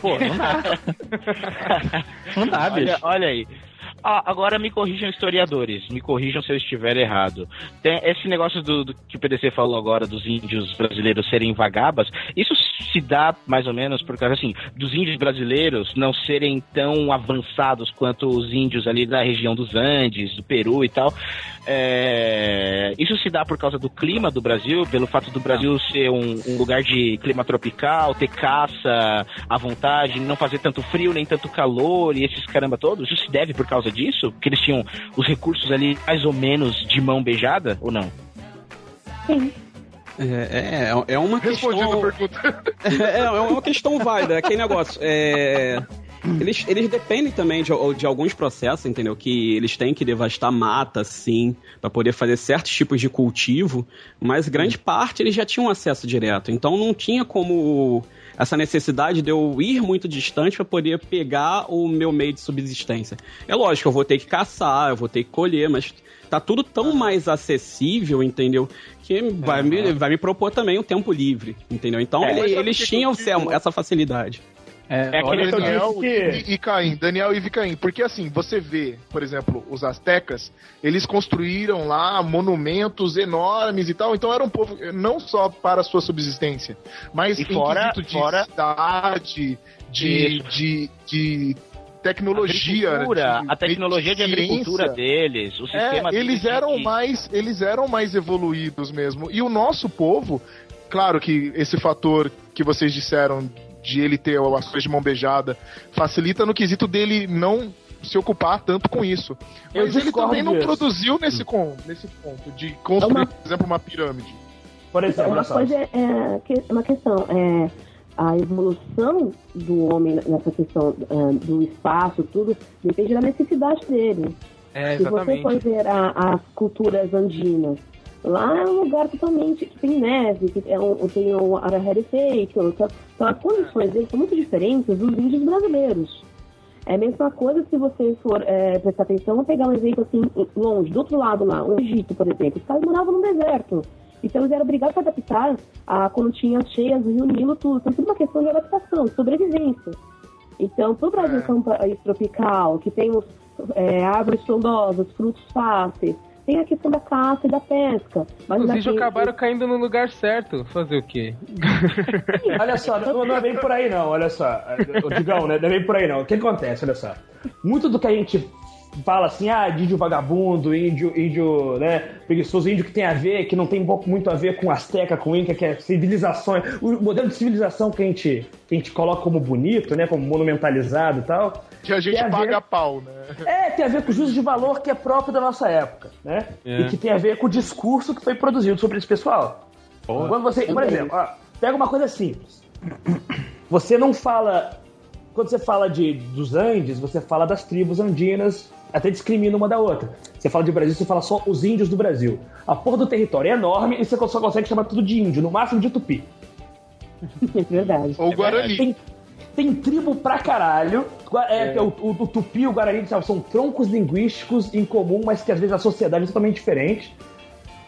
Pô, não dá. Não dá, bicho. Olha, olha aí. Ah, agora me corrijam historiadores, me corrijam se eu estiver errado. Tem esse negócio do, do que o PDC falou agora dos índios brasileiros serem vagabas, isso se dá mais ou menos por causa assim, dos índios brasileiros não serem tão avançados quanto os índios ali da região dos Andes, do Peru e tal. É, isso se dá por causa do clima do Brasil, pelo fato do Brasil ser um, um lugar de clima tropical, ter caça à vontade, não fazer tanto frio nem tanto calor e esses caramba todos. Isso se deve por causa disso? Que eles tinham os recursos ali mais ou menos de mão beijada ou não? Sim. É, é, é uma Respondido questão. a pergunta. é, é uma questão válida, é aquele negócio. É, eles, eles dependem também de, de alguns processos, entendeu? Que eles têm que devastar mata, sim, para poder fazer certos tipos de cultivo, mas grande parte eles já tinham acesso direto. Então não tinha como essa necessidade de eu ir muito distante para poder pegar o meu meio de subsistência. É lógico, eu vou ter que caçar, eu vou ter que colher, mas tá tudo tão mais acessível, entendeu? Que vai, me, vai me propor também o tempo livre, entendeu? Então É, ele- eles tinham essa facilidade. É, que eu Daniel que- e, e Caim, Daniel e Caim, porque assim, você vê, por exemplo, os astecas, eles construíram lá monumentos enormes e tal, então era um povo não só para a sua subsistência, mas E em fora- de fora- cidade, de, de, de tecnologia, Agricultura, de a tecnologia de ciência. agricultura deles, o sistema É, eles deles de- eram de- mais, eles eram mais evoluídos mesmo. E o nosso povo, claro que esse fator que vocês disseram de ele ter as coisas de mão beijada facilita no quesito dele não se ocupar tanto com isso. Eu Mas ele também não disso. produziu nesse, con, nesse ponto de construir, por exemplo, uma pirâmide. Por exemplo, uma coisa é, é que- uma questão é a evolução do homem nessa questão é, do espaço tudo depende da necessidade dele É, se você for ver a- as culturas andinas lá é um lugar totalmente que tem neve que é um, tem o Arahara Feito então, então as condições deles são muito diferentes dos índios brasileiros é a mesma coisa se você for é, prestar atenção, vou pegar um exemplo assim, longe, do outro lado lá, o Egito, por exemplo. Os caras moravam no deserto. Então eles eram obrigados a adaptar a, quando tinha as cheias do Rio Nilo, tudo. Então tudo uma questão de adaptação, de sobrevivência. Então, pro Brasil que é um país tropical, que tem é, árvores frondosas, frutos fáceis, tem a questão da caça e da pesca. Mas Os índios acabaram caindo no lugar certo. Fazer o quê? Olha só, não, não é bem por aí não, olha só. O Digão, né? Não é bem por aí não. O que acontece, olha só. Muito do que a gente fala assim, ah, de índio vagabundo, índio, índio, né, preguiçoso, índio que tem a ver, que não tem muito a ver com Azteca, com Inca, que é civilização, o modelo de civilização que a gente, que a gente coloca como bonito, né, como monumentalizado e tal. Que a gente tem paga ver- pau, né? É, tem a ver com o juízo de valor que é próprio da nossa época, né? É. E que tem a ver com o discurso que foi produzido sobre esse pessoal. Quando você, por exemplo, ó, pega uma coisa simples. Você não fala. Quando você fala de, dos Andes, você fala das tribos andinas, até discrimina uma da outra. Você fala de Brasil, você fala só os índios do Brasil. A porra do território é enorme e você só consegue chamar tudo de índio, no máximo de tupi. É verdade. Ou Guarani. Tem, tem tribo pra caralho. É, É. O, o, o tupi e o guarani são troncos linguísticos em comum, mas que às vezes a sociedade é totalmente diferente.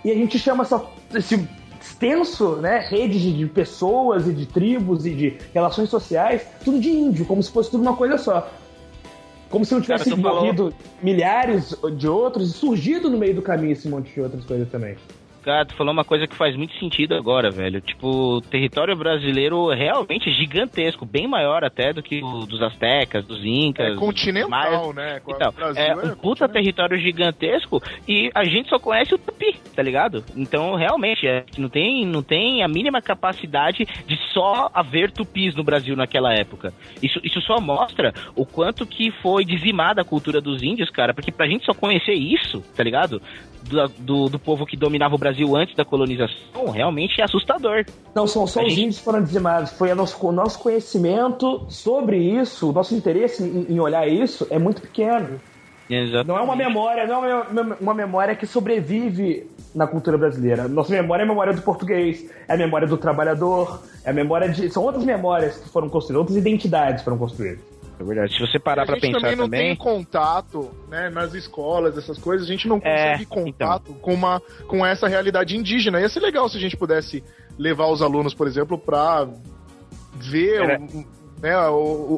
E a gente chama essa, esse extenso né, rede de, de pessoas e de tribos e de relações sociais, tudo de índio, como se fosse tudo uma coisa só. Como se não tivesse Cara, tu falou- morrido milhares de outros e surgido no meio do caminho esse monte de outras coisas também. Cara, tu falou uma coisa que faz muito sentido agora, velho. Tipo, o território brasileiro realmente é gigantesco, bem maior até do que o dos astecas, dos incas. É continental, maias. né? Então, é é um puta território gigantesco e a gente só conhece o tupi, tá ligado? Então, realmente, é, não, tem, não tem a mínima capacidade de só haver tupis no Brasil naquela época. Isso, isso só mostra o quanto que foi dizimada a cultura dos índios, cara, porque pra gente só conhecer isso, tá ligado? Do, do, do povo que dominava o Brasil antes da colonização, realmente é assustador. Não, são só A os gente- índios foram dizimados. Foi nosso, o nosso conhecimento sobre isso, o nosso interesse em, em olhar isso é muito pequeno. Não é uma memória, não é uma, uma memória que sobrevive na cultura brasileira. Nossa memória é a memória do português, é a memória do trabalhador, é a memória de. São outras memórias que foram construídas, outras identidades foram construídas. É verdade. Se você parar a gente pensar também não também. tem contato, né, nas escolas, essas coisas, a gente não É, consegue contato com, uma, com essa realidade indígena. Ia ser legal se a gente pudesse levar os alunos, por exemplo, para ver Era- o, né, o,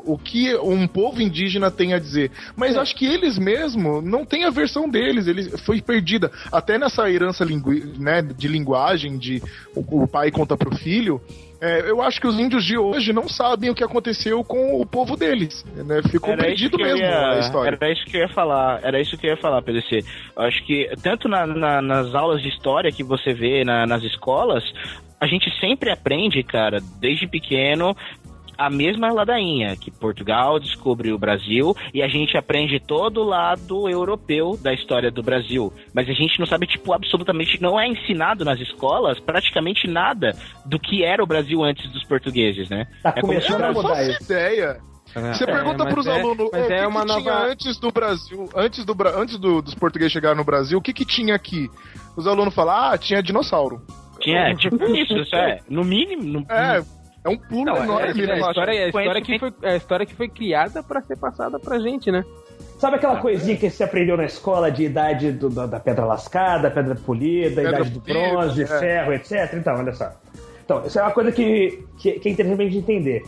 o, o que um povo indígena tem a dizer. Mas acho que eles mesmo não têm a versão deles, ele foi perdida. Até nessa herança lingui, né, de linguagem, de o, o pai conta pro filho, é, eu acho que os índios de hoje não sabem o que aconteceu com o povo deles. Né? Ficou Era perdido mesmo ia- a história. Era isso que eu ia falar, era isso que eu ia falar, PDC. Eu acho que tanto na- na- nas aulas de história que você vê na- nas escolas, a gente sempre aprende, cara, desde pequeno, a mesma ladainha, que Portugal descobriu o Brasil e a gente aprende todo o lado europeu da história do Brasil. Mas a gente não sabe, tipo, absolutamente, não é ensinado nas escolas praticamente nada do que era o Brasil antes dos portugueses, né? Tá É como começando se- a mudar isso. ideia. Você É, pergunta mas pros é- alunos mas "Ô, o é que, uma que nova- tinha antes do Brasil, antes, do, antes do- dos portugueses chegarem no Brasil, o que, que tinha aqui? Os alunos falam, ah, tinha dinossauro. Tinha, tipo isso, isso é, no mínimo... No, É, é um pulo Não, é, enorme. é, a, né? história, é a, história que foi, é a história que foi criada pra ser passada pra gente, né? Sabe aquela coisinha que você aprendeu na escola de idade do- da, da pedra lascada, pedra polida, Pedra idade do bronze, é. ferro, etc. Então, olha só. Então, isso é uma coisa que, que, que é interessante a entender.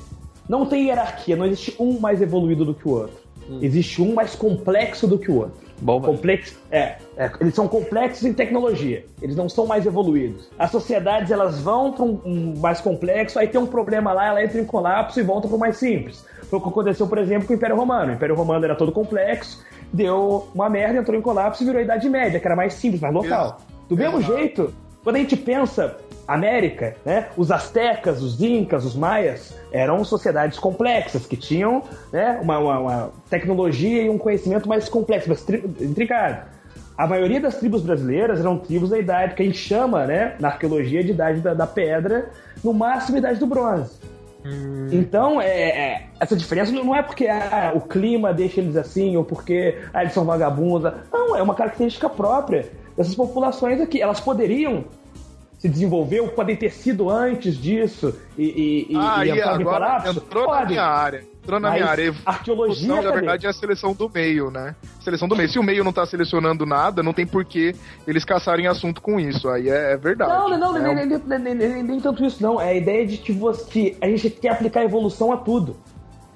Não tem hierarquia, não existe um mais evoluído do que o outro. Existe um mais complexo do que o outro. Complexo, é, é, eles são complexos em tecnologia. Eles não são mais evoluídos. As sociedades elas vão para um, um mais complexo, aí tem um problema lá, ela entra em colapso e volta para o mais simples. Foi o que aconteceu, por exemplo, com o Império Romano. O Império Romano era todo complexo, deu uma merda, entrou em colapso e virou a Idade Média, que era mais simples, mais local. Do mesmo jeito, quando a gente pensa América, né, os astecas, os incas, os maias eram sociedades complexas que tinham né, uma, uma, uma tecnologia e um conhecimento mais complexo, mais tri- intricado. A maioria das tribos brasileiras eram tribos da idade que a gente chama, né, na arqueologia, de idade da, da pedra, no máximo idade do bronze. Então, é, é, essa diferença não é porque ah, o clima deixa eles assim, ou porque ah, eles são vagabundos. Não, é uma característica própria dessas populações aqui. Elas poderiam se desenvolver, ou podem ter sido antes disso e, e, Ah, e e agora colapso? entrou na Podem. minha área. Entrou na Mas minha área. arqueologia, na verdade, é a seleção do meio, né? Seleção do meio. Se o meio não tá selecionando nada, não tem por que eles caçarem assunto com isso. Aí é, é verdade. Não, não, não, É nem, nem, nem- nem- nem- nem tanto isso, não. É a ideia de que, você, que a gente quer aplicar evolução a tudo.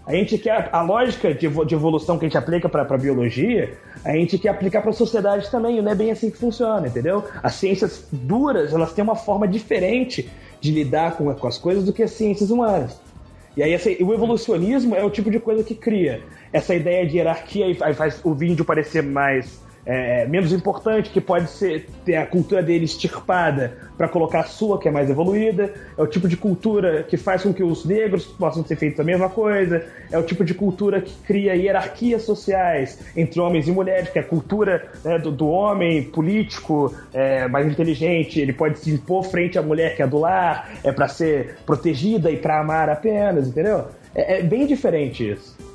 A gente quer. A lógica de, evo- de evolução que a gente aplica para a biologia, a gente quer aplicar para a sociedade também. e Não é bem assim que funciona, entendeu? As ciências duras, elas têm uma forma diferente de lidar com, com as coisas do que as ciências humanas. E aí o evolucionismo é o tipo de coisa que cria essa ideia de hierarquia e faz o índio parecer mais é, menos importante, que pode ser ter a cultura dele extirpada para colocar a sua, que é mais evoluída. É o tipo de cultura que faz com que os negros possam ser feitos a mesma coisa. É o tipo de cultura que cria hierarquias sociais entre homens e mulheres, que é a cultura né, do, do homem político é, mais inteligente. Ele pode se impor frente à mulher que é do lar, é para ser protegida e para amar apenas, entendeu? É, é bem diferente isso.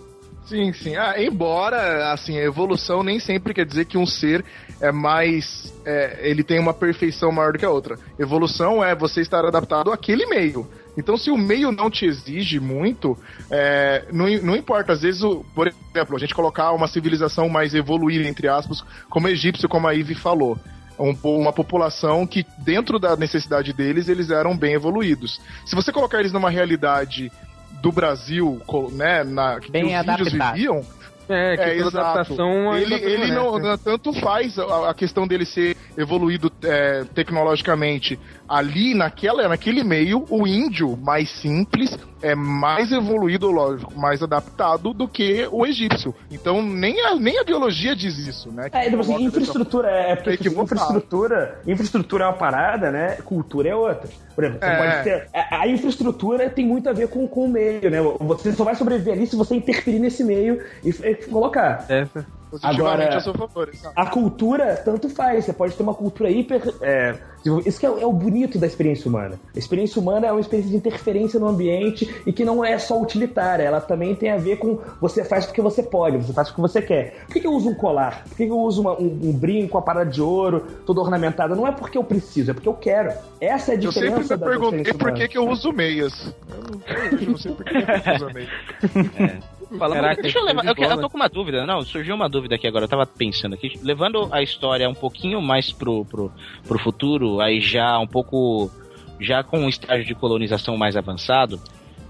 Sim, sim. Ah, embora, assim, a evolução nem sempre quer dizer que um ser é mais. é, ele tem uma perfeição maior do que a outra. Evolução é você estar adaptado àquele meio. Então, se o meio não te exige muito, é, não, não importa. Às vezes, o- por exemplo, a gente colocar uma civilização mais evoluída, entre aspas, como egípcio, como a Ivy falou. Um uma população que, dentro da necessidade deles, eles eram bem evoluídos. Se você colocar eles numa realidade do Brasil, né, na, que Bem os índios adaptado. viviam, É, que é, adaptação ainda Ele, ele não- tanto faz a, a questão dele ser evoluído é, tecnologicamente ali naquela, naquele meio, o índio mais simples é mais evoluído, lógico, mais adaptado do que o egípcio. Então nem a, nem a biologia diz isso, né? É, tipo assim, infraestrutura é, é porque É tipo, equivocado. infraestrutura, infraestrutura é uma parada, né? Cultura é outra. Por exemplo, você É. pode ter. A, a infraestrutura tem muito a ver com, com o meio, né? Você só vai sobreviver ali se você interferir nesse meio e, e colocar. Positivamente Agora, a seu favor. exato. a cultura, tanto faz. Você pode ter uma cultura hiper. É, isso que é, é o bonito da experiência humana. A experiência humana é uma experiência de interferência no ambiente e que não é só utilitária. Ela também tem a ver com você faz porque você pode, você faz porque você quer. Por que, que eu uso um colar? Por que, que eu uso uma- um, um brinco, uma parada de ouro, toda ornamentada? Não é porque eu preciso, é porque eu quero. Essa é a Eu diferença sempre me perguntei por que, que eu uso meias. Eu não, eu não sei por que eu uso meias. Falando, Caraca, deixa eu levar. Eu, eu tô com uma dúvida. Não, surgiu uma dúvida aqui agora. Eu tava pensando aqui. Levando a história um pouquinho mais pro, pro, pro futuro, aí já um pouco. Já com um estágio de colonização mais avançado.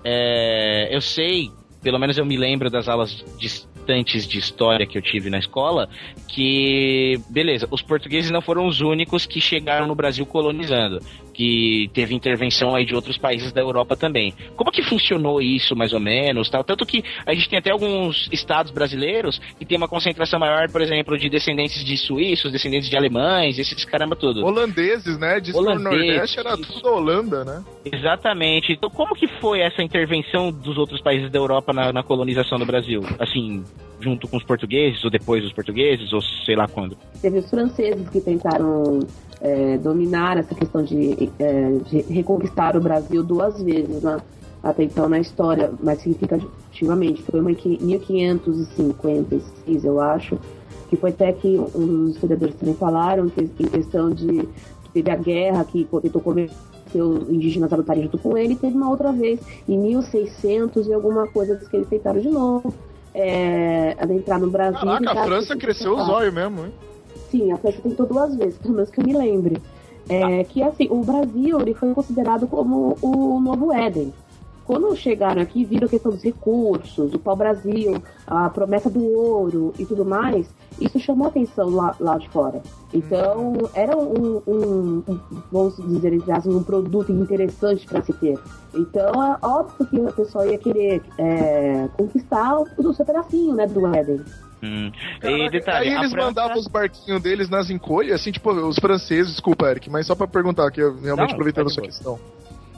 é, eu sei, pelo menos eu me lembro das aulas distantes de história que eu tive na escola, que, beleza, os portugueses não foram os únicos que chegaram no Brasil colonizando, que teve intervenção aí de outros países da Europa também. Como que funcionou isso, mais ou menos, tal? Tanto que a gente tem até alguns estados brasileiros que tem uma concentração maior, por exemplo, de descendentes de suíços, descendentes de alemães, esses caramba tudo. Holandeses, né? Diz que o Nordeste era tudo da Holanda, né? Exatamente. Então, como que foi essa intervenção dos outros países da Europa na, na colonização do Brasil? Assim, junto com os portugueses, ou depois dos portugueses, ou sei lá quando? Teve os franceses que tentaram é, dominar essa questão de, é, de reconquistar o Brasil duas vezes né? até então na história, mais significativamente. Foi em que- 1556, eu acho, que foi até que um dos historiadores também falaram que, em questão de que teve a guerra que tentou convencer os indígenas a lutarem junto com ele, e teve uma outra vez, em 1600 e alguma coisa que eles tentaram de novo. É, adentrar no Brasil. Caraca, a França cresceu os olhos mesmo, hein? Sim, a França tentou duas vezes, pelo menos que eu me lembre. É, Que assim, o Brasil ele foi considerado como o novo Éden. Quando chegaram aqui, viram a questão dos recursos, o pau-brasil, a promessa do ouro e tudo mais, isso chamou atenção lá, lá de fora. Então, era um, um- um- vamos dizer, um produto interessante para se ter. Então, é óbvio que o pessoal ia querer é, conquistar o, o seu pedacinho, né, do Éden. Hum. Caraca, E detalhe, aí eles França- mandavam os barquinhos deles nas encolhas, assim, tipo, os franceses, desculpa, Eric, mas só pra perguntar aqui, eu realmente Não, aproveitando a sua questão.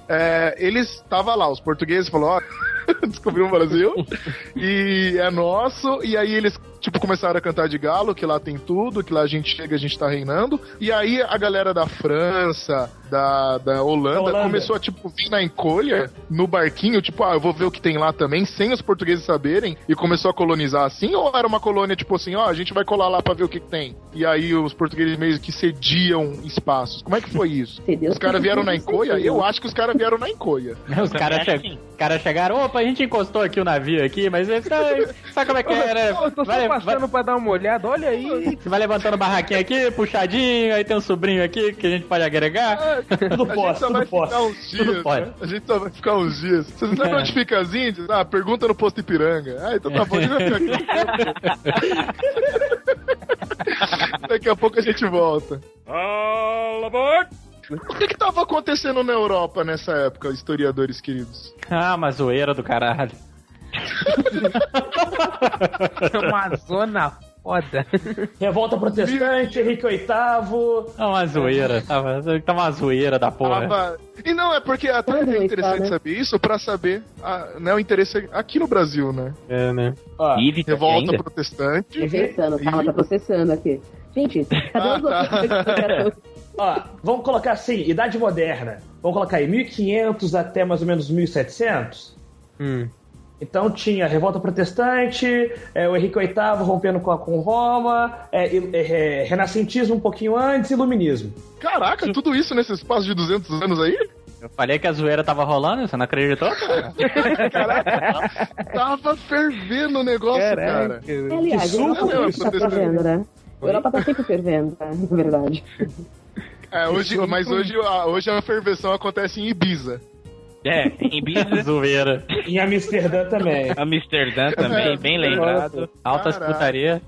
É, eles estavam lá, os portugueses falaram, ó, descobriu o Brasil, e é nosso, e aí eles, tipo, começaram a cantar de galo, que lá tem tudo, que lá a gente chega, a gente tá reinando, e aí a galera da França, da, da Holanda, Holanda. começou a, tipo, vir na encolha, no barquinho, tipo, ah, eu vou ver o que tem lá também, sem os portugueses saberem, e começou a colonizar assim, ou era uma colônia, tipo assim, ó, a gente vai colar lá pra ver o que, que tem? E aí os portugueses meio que cediam espaços. Como é que foi isso? Os caras vieram na encolha? Eu acho que os caras vieram na encolha. Os caras che cara chegaram, opa, a gente encostou aqui o navio aqui, mas esse sabe, sabe como é que é, né? Só Vai- passando pra dar uma olhada, olha aí. Você vai levantando barraquinha aqui, puxadinho, aí tem um sobrinho aqui que a gente pode agregar. Tudo a gente só vai ficar uns Tudo dias. pode. né? A gente só vai ficar uns dias. Você sabe É. onde fica as índias? Ah, pergunta no posto Ipiranga. Ah, então tá bom, a gente vai ficar aqui. Daqui a pouco a gente volta. All aboard! O que que tava acontecendo na Europa nessa época, historiadores queridos? Ah, uma zoeira do caralho. uma zona foda. Revolta Protestante, Henrique VIII. É uma zoeira, tava, tava uma zoeira da porra. Tava- E não, é porque até é interessante saber isso pra saber ah, né, o interesse aqui no Brasil, né? É, né? Ó, Revolta ainda? protestante. Reversando, calma, tá processando aqui. Gente, cadê os Ah, tá. outros? Ó, vamos colocar assim, Idade Moderna. Vamos colocar aí 1500 até mais ou menos 1700. Hum. Então tinha Revolta Protestante, é, o Henrique VIII rompendo com, a- com Roma, é, e- é, é, Renascentismo um pouquinho antes, Iluminismo. Caraca, tudo isso nesse espaço de 200 anos aí? Eu falei que a zoeira tava rolando, você não acreditou? Tava fervendo o negócio, cara. Aliás, a suco, Europa meu, sempre tá fervendo, né? A Europa tá sempre fervendo, né? na verdade. É, hoje, mas hoje a, hoje a ferveção acontece em Ibiza. É, em Ibiza. Zoeira. Em Amsterdã também. Amsterdã também, bem lembrado. Altas putaria.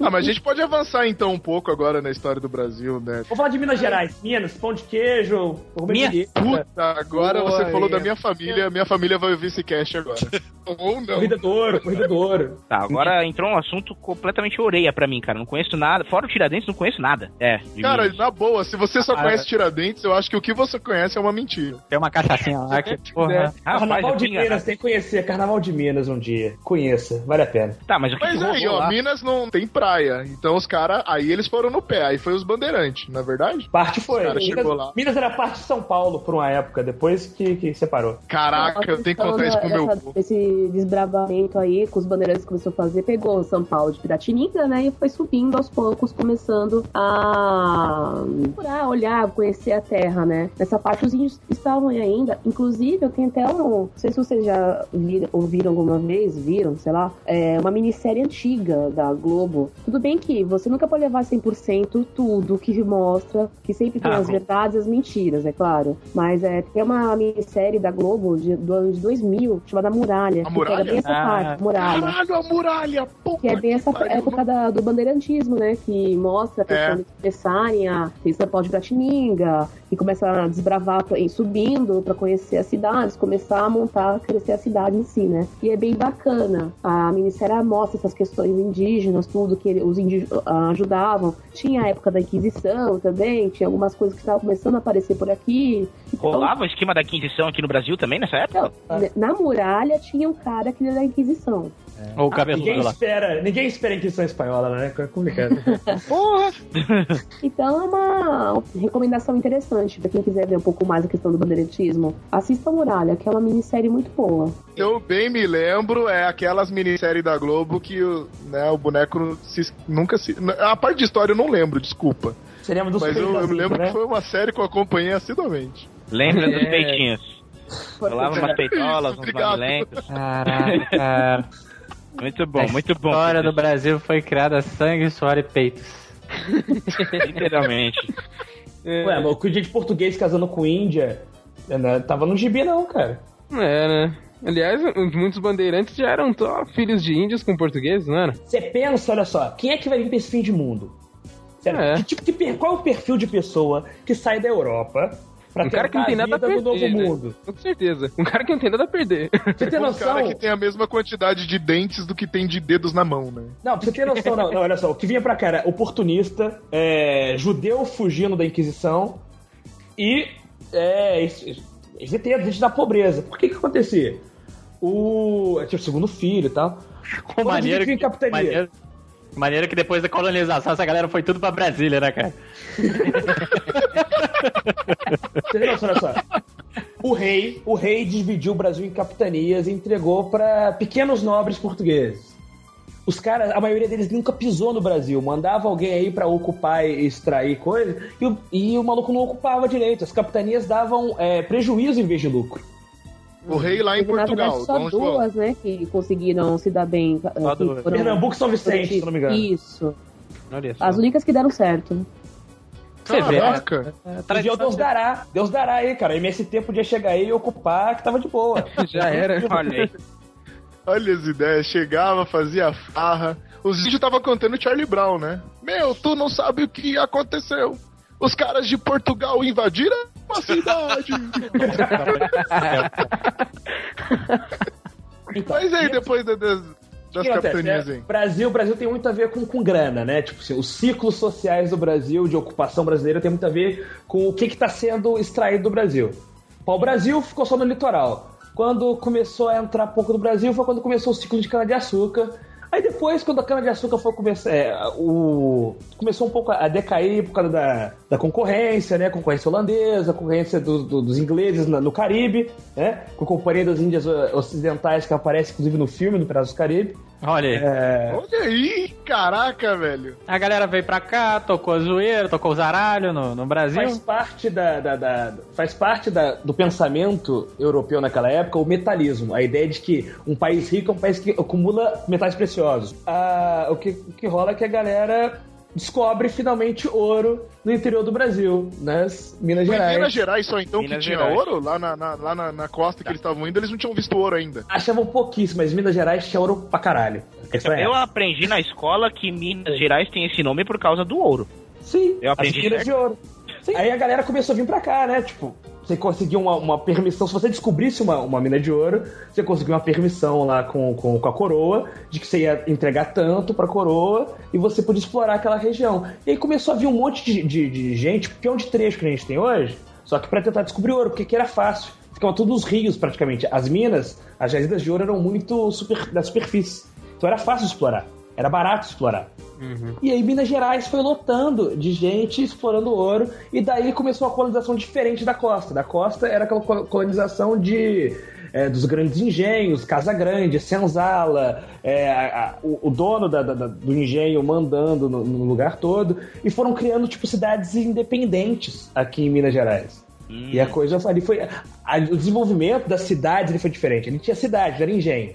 Ah, mas a gente pode avançar então um pouco agora na história do Brasil, né? Vamos falar de Minas Gerais. Minas, pão de queijo, Minha puta, agora Boa, você falou é. da minha família, minha família vai ouvir esse cast agora. Ou não. Corrida do ouro, corrida do ouro. Tá, agora entrou um assunto completamente orelha pra mim, cara. Não conheço nada. Fora o Tiradentes, não conheço nada. É, Cara, Minas. na boa, se você só Ah, conhece é. Tiradentes, eu acho que o que você conhece é uma mentira. Tem uma cachaçinha lá que, porra. Carnaval de Minas, tem que conhecer. Carnaval de Minas um dia. Conheça, vale a pena. Tá, mas o que, Mas que aí, ó, lá? Minas não tem praia. Então os caras, aí eles foram no pé. Aí foi os bandeirantes, na é verdade? Parte foi. Minas, chegou lá. Minas era parte de São Paulo por uma época, depois que, que separou. Caraca, eu tenho que contar isso pro meu povo. Esse desbravamento aí que os bandeirantes começou a fazer, pegou São Paulo de Piratininga, né? E foi subindo aos poucos, começando a procurar, olhar, conhecer a terra, né? Nessa parte os índios estavam aí ainda. Inclusive, eu tenho até um. Não sei se vocês já viram, ouviram alguma vez, viram, sei lá, é uma minissérie antiga da Globo. Tudo bem que você nunca pode levar 100% tudo que mostra, que sempre tem Ah, as bom. verdades e as mentiras, é claro. Mas é, tem uma minissérie da Globo de- do ano de 2000, chamada Muralha. A que Muralha? pega bem essa Ah. parte, Muralha. Caralho, a muralha! Porra, Que é bem essa pariu. época da- do bandeirantismo, né? Que mostra questão É. começarem a ter São Paulo de Piratininga, e começar a desbravar, pra, subindo para conhecer as cidades, começar a montar, crescer a cidade em si, né? E é bem bacana. A minissérie mostra essas questões indígenas, tudo que ele- os indígenas ah, ajudavam. Tinha a época da Inquisição também, tinha algumas coisas que estavam começando a aparecer por aqui. Então, Rolava o esquema da Inquisição aqui no Brasil também nessa época? na muralha tinha um cara que era da Inquisição. Ou o Ninguém cabeludo lá. espera, ninguém espera a Inquisição Espanhola, né? É complicado. Porra! Então é uma recomendação interessante pra quem quiser ver um pouco mais a questão do bandeirantismo. Assista a Muralha, que é uma minissérie muito boa. Eu bem me lembro, é aquelas minisséries da Globo que o, né, o boneco se- nunca se. A parte de história eu não lembro, desculpa. Lembra dos Mas eu, eu me lembro né? que foi uma série que eu acompanhei assiduamente. Lembra dos É. peitinhos? Rolava umas peitolas, uns Obrigado. mamilencos. Caraca, cara. Muito bom, a muito bom. história do Brasil foi criada a sangue, suor e peitos. Literalmente. Ué, mas o dia de português casando com Índia né, tava no gibi, não, cara. É, né? Aliás, muitos bandeirantes já eram só filhos de índios com portugueses, não era? Você pensa, olha só, quem é que vai vir pra esse fim de mundo? Sério, É. que tipo de qual é o perfil de pessoa que sai da Europa pra Um cara que não tem a nada a no novo perder, né? mundo? Com certeza. Um cara que não tem nada a perder. Você tem Um noção? cara que tem a mesma quantidade de dentes do que tem de dedos na mão, né? Não, pra você ter noção, não, não, olha só, o que vinha pra cá era oportunista, é, judeu fugindo da Inquisição e é, esse- esse ET, gente da pobreza. Por que que acontecia? O. Tinha o segundo filho e tal. Com a maneira que, maneira, maneira que depois da colonização essa galera foi tudo pra Brasília, né, cara? Olha só. O rei, o rei dividiu o Brasil em capitanias e entregou pra pequenos nobres portugueses. Os caras, a maioria deles nunca pisou no Brasil. Mandava alguém aí pra ocupar e extrair coisa e o, e o maluco não ocupava direito. As capitanias davam é, prejuízo em vez de lucro. O rei lá em na Portugal, verdade, só Dom João. duas, né, que conseguiram se dar bem. eh, que duas. foram- Pernambuco e São Vicente, se não me engano. Isso. Olha só. As únicas que deram certo. Você vê? Caraca! Um dia Deus dará. Deus dará aí, cara. MST podia chegar aí e ocupar que tava de boa. Já era. Olha aí. Olha as ideias, chegava, fazia farra. Os índios estavam contando Charlie Brown, né? Meu, tu não sabe o que aconteceu. Os caras de Portugal invadiram a cidade. Mas aí, depois da- das, das capitanias né? aí? Brasil, Brasil tem muito a ver com, com grana, né? Tipo assim, os ciclos sociais do Brasil, de ocupação brasileira, tem muito a ver com o que está sendo extraído do Brasil. O Brasil ficou só no litoral. Quando começou a entrar pouco do Brasil foi quando começou o ciclo de cana-de-açúcar. Aí depois, quando a cana-de-açúcar foi começar. é, o, começou um pouco a decair por causa da, da concorrência, né? Concorrência holandesa, concorrência do- do- dos ingleses na- no Caribe, né? Com a Companhia das Índias Ocidentais, que aparece inclusive no filme, no Pedaço do Caribe. Olha aí. É, Olha aí, caraca, velho. A galera veio pra cá, tocou a zoeira, tocou o zaralho no, no Brasil. faz parte, da, da- da- faz parte da- do pensamento europeu naquela época o metalismo. A ideia de que um país rico é um país que acumula metais preciosos. Ah, o, que, o que rola é que a galera descobre finalmente ouro no interior do Brasil, nas Minas Foi em Gerais. Minas Gerais só então Minas que tinha Gerais. ouro? Lá na, na- lá na, na costa que eles estavam indo, eles não tinham visto ouro ainda. Achavam pouquíssimo, mas Minas Gerais tinha ouro pra caralho. É Eu essa. aprendi na escola que Minas Gerais tem esse nome por causa do ouro. Sim, Eu as aprendi minas certo. de ouro. Aí a galera começou a vir pra cá, né? Tipo, você conseguiu uma, uma permissão. Se você descobrisse uma, uma mina de ouro, você conseguiu uma permissão lá com, com, com a coroa, de que você ia entregar tanto pra coroa e você podia explorar aquela região. E aí começou a vir um monte de, de, de gente, peão de trecho que a gente tem hoje, só que pra tentar descobrir ouro, porque que era fácil. Ficavam todos os rios praticamente. As minas, as jazidas de ouro eram muito super, da superfície. Então era fácil explorar. Era barato explorar. E aí Minas Gerais foi lotando de gente explorando ouro, e daí começou a colonização diferente da costa. Da costa era aquela col- colonização de é, dos grandes engenhos, Casa Grande, Senzala, é, a- a- o, o dono da- da- do engenho mandando no, no lugar todo, e foram criando tipo cidades independentes aqui em Minas Gerais. E a coisa ali foi. a- o desenvolvimento das cidades ele foi diferente. Ele tinha cidade, era engenho.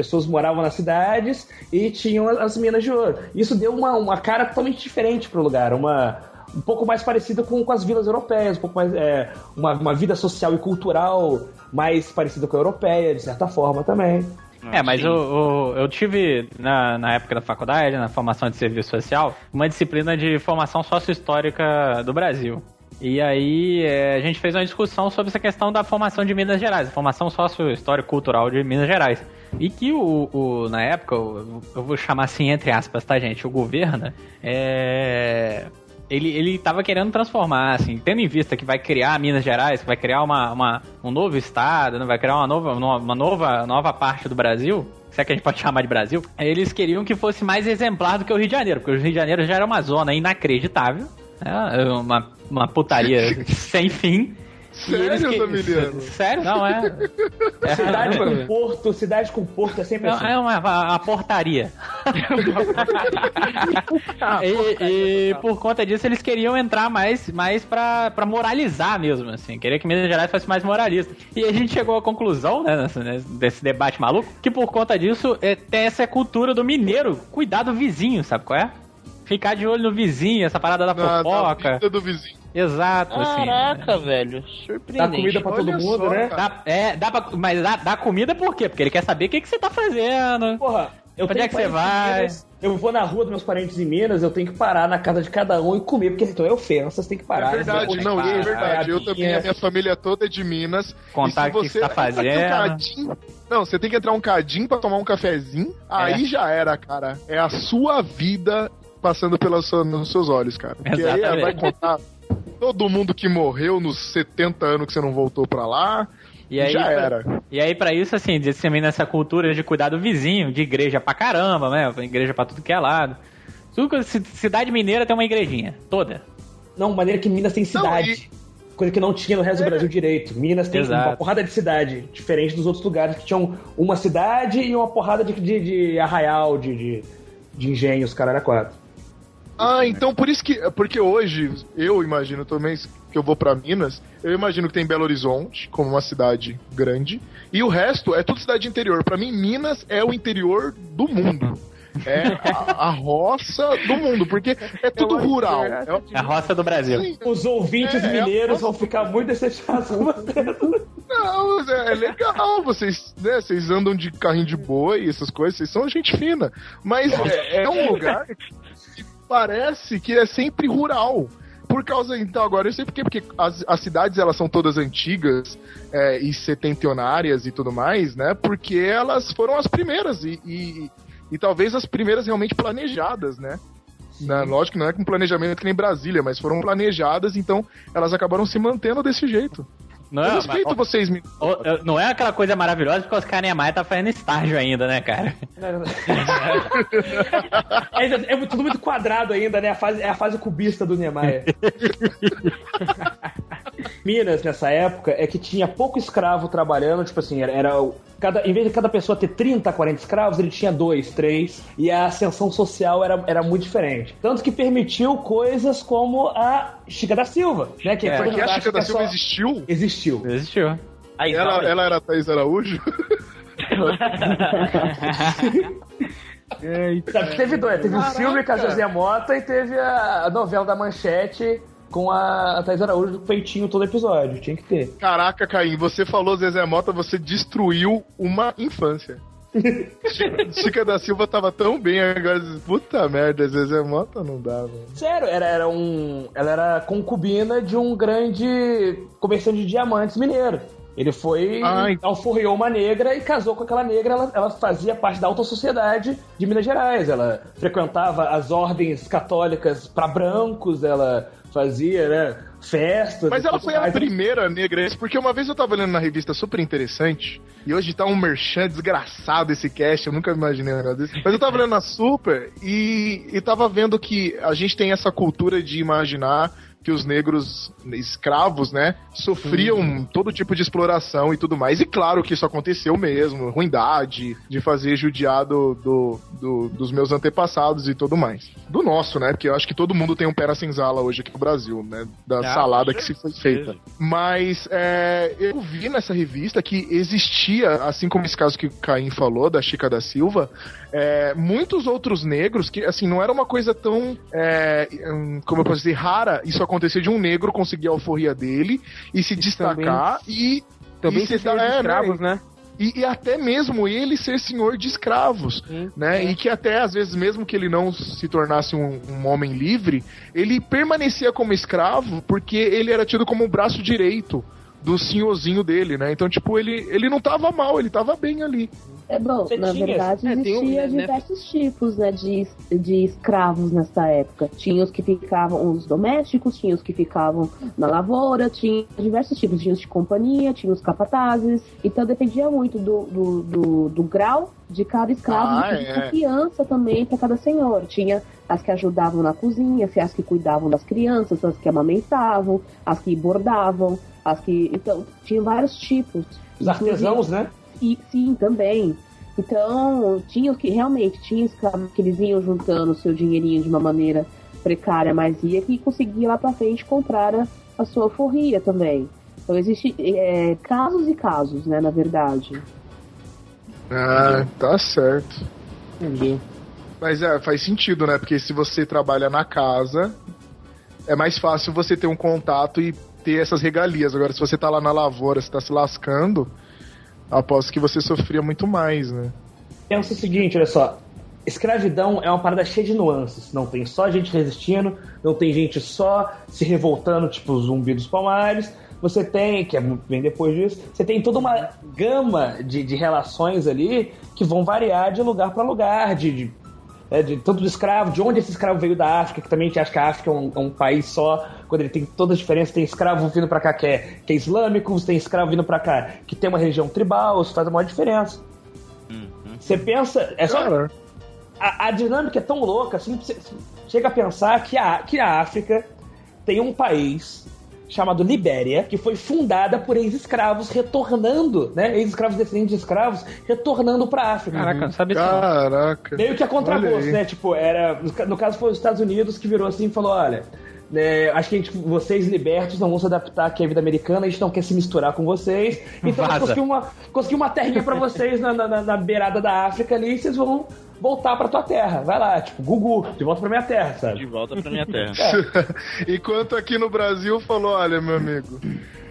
As pessoas moravam nas cidades e tinham as minas de ouro. Isso deu uma, uma cara totalmente diferente pro lugar, uma um pouco mais parecida com, com as vilas europeias, um pouco mais é, uma, uma vida social e cultural mais parecida com a europeia, de certa forma também. É, mas o, o- eu tive, na, na época da faculdade, na formação de serviço social, uma disciplina de formação sociohistórica do Brasil. E aí é, a gente fez uma discussão sobre essa questão da formação de Minas Gerais, a formação socio-histórico-cultural de Minas Gerais. E que o, o- na época, o- eu vou chamar assim entre aspas, tá gente, o governo, é, ele, ele tava querendo transformar, assim, tendo em vista que vai criar Minas Gerais, que vai criar uma, uma- um novo estado, né, vai criar uma nova, uma nova, nova parte do Brasil, se é que a gente pode chamar de Brasil, eles queriam que fosse mais exemplar do que o Rio de Janeiro, porque o Rio de Janeiro já era uma zona inacreditável, né, uma, uma putaria sem fim. Sério, que- Zamiliano? Sério? Não, é. é Cidade não, com porto, cidade com porto é sempre não, assim. é uma, uma portaria. e, e por conta disso eles queriam entrar mais, mais pra, pra moralizar mesmo, assim. Queria que Minas Gerais fosse mais moralista. E a gente chegou à conclusão, né, nessa- nesse- desse debate maluco, que por conta disso é, tem essa cultura do mineiro cuidar do vizinho, sabe qual é? Ficar de olho no vizinho, essa parada da Na- na fofoca. vida do vizinho. Exato, assim. Caraca, velho. Surpreendente. Dá comida pra todo Olha mundo, só, né? Dá, é, dá pra, mas dá, dá comida por quê? Porque ele quer saber o que, que você tá fazendo. Porra, eu Onde é que você vai? Eu vou na rua dos meus parentes em Minas, eu tenho que parar na casa de cada um e comer, porque então é ofensa, você tem que parar. É verdade, Você não, é verdade. Eu também, a minha família toda é de Minas. Contar se o que você tá um fazendo. cadinho- não, você tem que entrar um cadinho pra tomar um cafezinho, aí já era, cara. É a sua vida passando sua- nos seus olhos, cara. Porque aí Exatamente. vai contar todo mundo que morreu nos 70 anos que você não voltou pra lá. E aí, já pra- era. E aí, pra isso, assim, dissemina essa cultura de cuidar do vizinho, de igreja pra caramba, né? Igreja pra tudo que é lado. Cidade mineira tem uma igrejinha, toda. Não, maneira que Minas tem cidade. Coisa que não tinha no resto do Brasil direito. Minas tem Exato. uma porrada de cidade, diferente dos outros lugares que tinham uma cidade e uma porrada de, de, de arraial, de, de, de engenhos, caralho, a quatro. Ah, então por isso que. Porque hoje, eu imagino também que eu vou pra Minas, eu imagino que tem Belo Horizonte, como uma cidade grande, e o resto é tudo cidade interior. Pra mim, Minas é o interior do mundo. É a, a roça do mundo, porque é tudo rural. É, A roça do Brasil. Os ouvintes É, é mineiros vão ficar muito decepcionados com. Não, é, é legal, vocês, né, vocês andam de carrinho de boi, essas coisas, vocês são gente fina. Mas é, é um lugar que parece que é sempre rural. Por causa, então, agora eu sei por quê, porque as, as cidades elas são todas antigas é, e setentenárias e tudo mais, né? Porque elas foram as primeiras e, e, e talvez as primeiras realmente planejadas, né? Na, lógico que não é com planejamento que nem Brasília, mas foram planejadas, então elas acabaram se mantendo desse jeito. Não eu é, respeito mas- vocês, me... Não é aquela coisa maravilhosa porque os Oscar Maia tá fazendo estágio ainda, né, cara? Ainda é tudo muito quadrado ainda, né? A fase, é a fase cubista do Niemeyer. Minas, nessa época, é que tinha pouco escravo trabalhando, tipo assim, era, era o- cada, em vez de cada pessoa ter 30, 40 escravos, ele tinha dois, três, e a ascensão social era, era muito diferente. Tanto que permitiu coisas como a Chica da Silva, né? Que É, que a Chica que da é Silva só- existiu? Existiu. Existiu. Aí, Ela, ela era a Thaís Araújo? Que teve dois, teve o Caraca. filme com a José Mota e teve a novela da Manchete com a, Thaís Araújo do peitinho todo episódio. Tinha que ter. Caraca, Caim, você falou Zezé Mota, você destruiu uma infância. Chica, da Silva tava tão bem, agora, puta merda, Zezé Mota não dá. Sério, era, era um. Ela era concubina de um grande comerciante de diamantes mineiro. Ele foi, Ai. alforriou uma negra e casou com aquela negra. Ela, ela fazia parte da alta sociedade de Minas Gerais. Ela frequentava as ordens católicas para brancos, ela fazia, né, festas. Mas ela foi a mais. primeira negra, porque uma vez eu tava lendo na revista super interessante, e hoje tá um merchan desgraçado esse cast, eu nunca imaginei um negócio desse. Mas eu tava lendo na super e, e tava vendo que a gente tem essa cultura de imaginar que os negros escravos, né, sofriam todo tipo de exploração e tudo mais. E claro que isso aconteceu mesmo, ruindade, de fazer judiado do, do- dos meus antepassados e tudo mais. Do nosso, né, porque eu acho que todo mundo tem um pé na senzala hoje aqui no Brasil, né, da Ah, salada que se foi feita. Mas é, eu vi nessa revista que existia, assim como esse caso que o Caim falou, da Chica da Silva, é, muitos outros negros que, assim, não era uma coisa tão, é, hum, como eu posso dizer, rara isso acontecer de um negro conseguir a alforria dele e se destacar e. Também e ser se dar- é, escravos, né? E, e até mesmo ele ser senhor de escravos, né? E que até às vezes, mesmo que ele não se tornasse um, um homem livre, ele permanecia como escravo porque ele era tido como o braço direito do senhorzinho dele, né? Então, tipo, ele, ele não tava mal, ele tava bem ali. É bom, Você na tinha- verdade é, tem um, existia né, né? diversos tipos né, de, de escravos nessa época. Tinha os que ficavam, os domésticos, tinha os que ficavam na lavoura, tinha diversos tipos, tinha os de companhia, tinha os capatazes. Então dependia muito do, do, do, do grau de cada escravo Ah, e de é. confiança também para cada senhor. Tinha as que ajudavam na cozinha, as que cuidavam das crianças, as que amamentavam, as que bordavam, as que. Então, tinha vários tipos. Os artesãos, né? E, sim, também. Então, tinha os que realmente tinha que eles iam juntando o seu dinheirinho de uma maneira precária, mas ia que conseguia lá pra frente comprar a, a sua forria também. Então, existe é, casos e casos, né, na verdade. Ah, tá certo. Entendi. Mas é, faz sentido, né? Porque se você trabalha na casa, é mais fácil você ter um contato e ter essas regalias. Agora, se você tá lá na lavoura, você tá se lascando, aposto que você sofria muito mais, né? Pensa o seguinte, olha só. Escravidão é uma parada cheia de nuances. Não tem só gente resistindo, não tem gente só se revoltando, tipo zumbi dos palmares. Você tem, que é bem depois disso, você tem toda uma gama de, de relações ali que vão variar de lugar para lugar, de, de, é, de tanto do escravo, de onde esse escravo veio da África, que também a gente acha que a África é um, é um país só, quando ele tem todas as diferenças, tem escravo vindo pra cá que é, que é islâmico, você tem escravo vindo pra cá que tem uma religião tribal, isso faz a maior diferença. Você pensa. É só. A, a dinâmica é tão louca, assim, você chega a pensar que a, que a África tem um país chamado Libéria, que foi fundada por ex-escravos retornando, né? Ex-escravos descendentes de escravos retornando pra África. Caraca, não sabia disso. Caraca. Meio que a contragosto, né? Tipo, era. no ca- No caso foi os Estados Unidos que virou assim e falou: olha. né, acho que a gente, vocês libertos não vão se adaptar aqui à vida americana, a gente não quer se misturar com vocês. Então Vaza. consegui uma, consegui uma terrinha pra vocês na, na, na- na beirada da África ali e vocês vão voltar pra tua terra. Vai lá, tipo, Gugu, de volta pra minha terra, sabe? De volta pra minha terra. Enquanto aqui no Brasil falou, olha, meu amigo,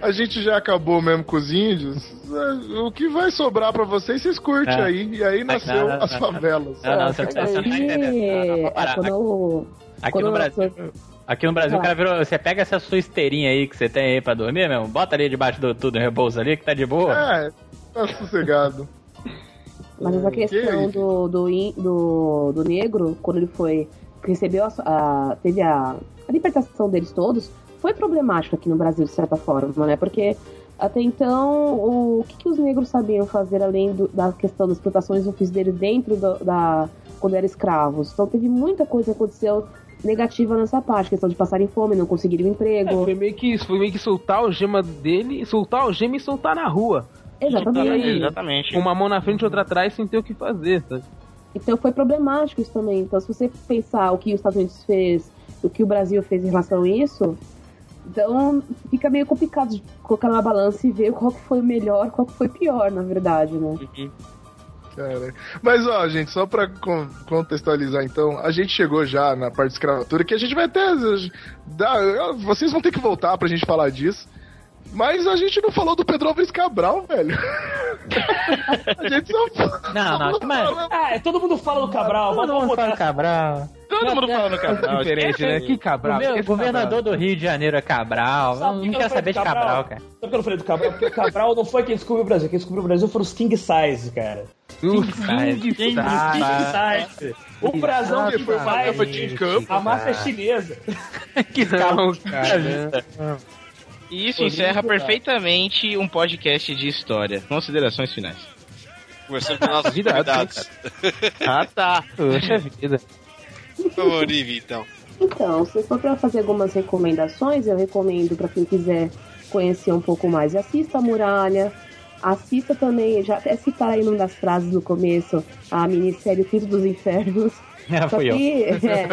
a gente já acabou mesmo com os índios, é, o que vai sobrar pra vocês, vocês curtem É. aí. E aí nasceu não, não, as favelas. Não, não, você, você não tá entendendo. É, para. quando eu- Aqui quando no Brasil. Aqui no Brasil, o cara virou. Você pega essa sua esteirinha aí que você tem aí pra dormir, mesmo, bota ali debaixo do tudo repouso ali, que tá de boa. É, tá sossegado. Mas essa questão do, do, do, do negro, quando ele foi. recebeu a, a- teve a, a libertação deles todos, foi problemático aqui no Brasil, de certa forma, né? Porque até então, o que, que os negros sabiam fazer além do- da questão das plantações e ofícios deles dentro do- da. quando eram escravos? Então teve muita coisa que aconteceu negativa nessa parte, questão de passarem fome, não conseguirem um emprego. É, foi meio que isso, foi meio que soltar o gema dele, soltar o gema e soltar na rua. Exatamente. Exatamente. Com uma mão na frente e outra atrás sem ter o que fazer, sabe? Então foi problemático isso também. Então, se você pensar o que os Estados Unidos fez, o que o Brasil fez em relação a isso, então fica meio complicado de colocar na balança e ver qual que foi melhor, qual que foi pior, na verdade, né? Cara. Mas ó, gente, só pra con- contextualizar então, a gente chegou já na parte de escravatura, que a gente vai até. dar- vocês vão ter que voltar pra gente falar disso. Mas a gente não falou do Pedro Álvares Cabral, velho. a gente só. Não, não, mas. Ah, todo mundo fala do Cabral, Todo vamos mundo botar- fala do Cabral. Todo mundo falando Cabral. Diferente, né? Que Cabral? O governador Cabral. do Rio de Janeiro é Cabral. Sabe Não, não quero saber de Cabral, cara. Sabe que eu não falei do Cabral? Porque o Cabral não foi quem descobriu o Brasil. Quem descobriu o Brasil foram os King Size, cara. O size. King King size. Size. O brasão que foi mais. A máfia é chinesa. que Não, cara. E isso encerra perfeitamente um podcast de história. Considerações finais. Conversando com nossos Vida convidados. Ah, tá. Poxa vida. Vamos, Olivia, então. Então, se for para fazer algumas recomendações, eu recomendo para quem quiser conhecer um pouco mais, assista a Muralha, assista também, já até citar aí numa das frases no começo, a minissérie Filho dos Infernos. Ah, Só fui eu. que, é,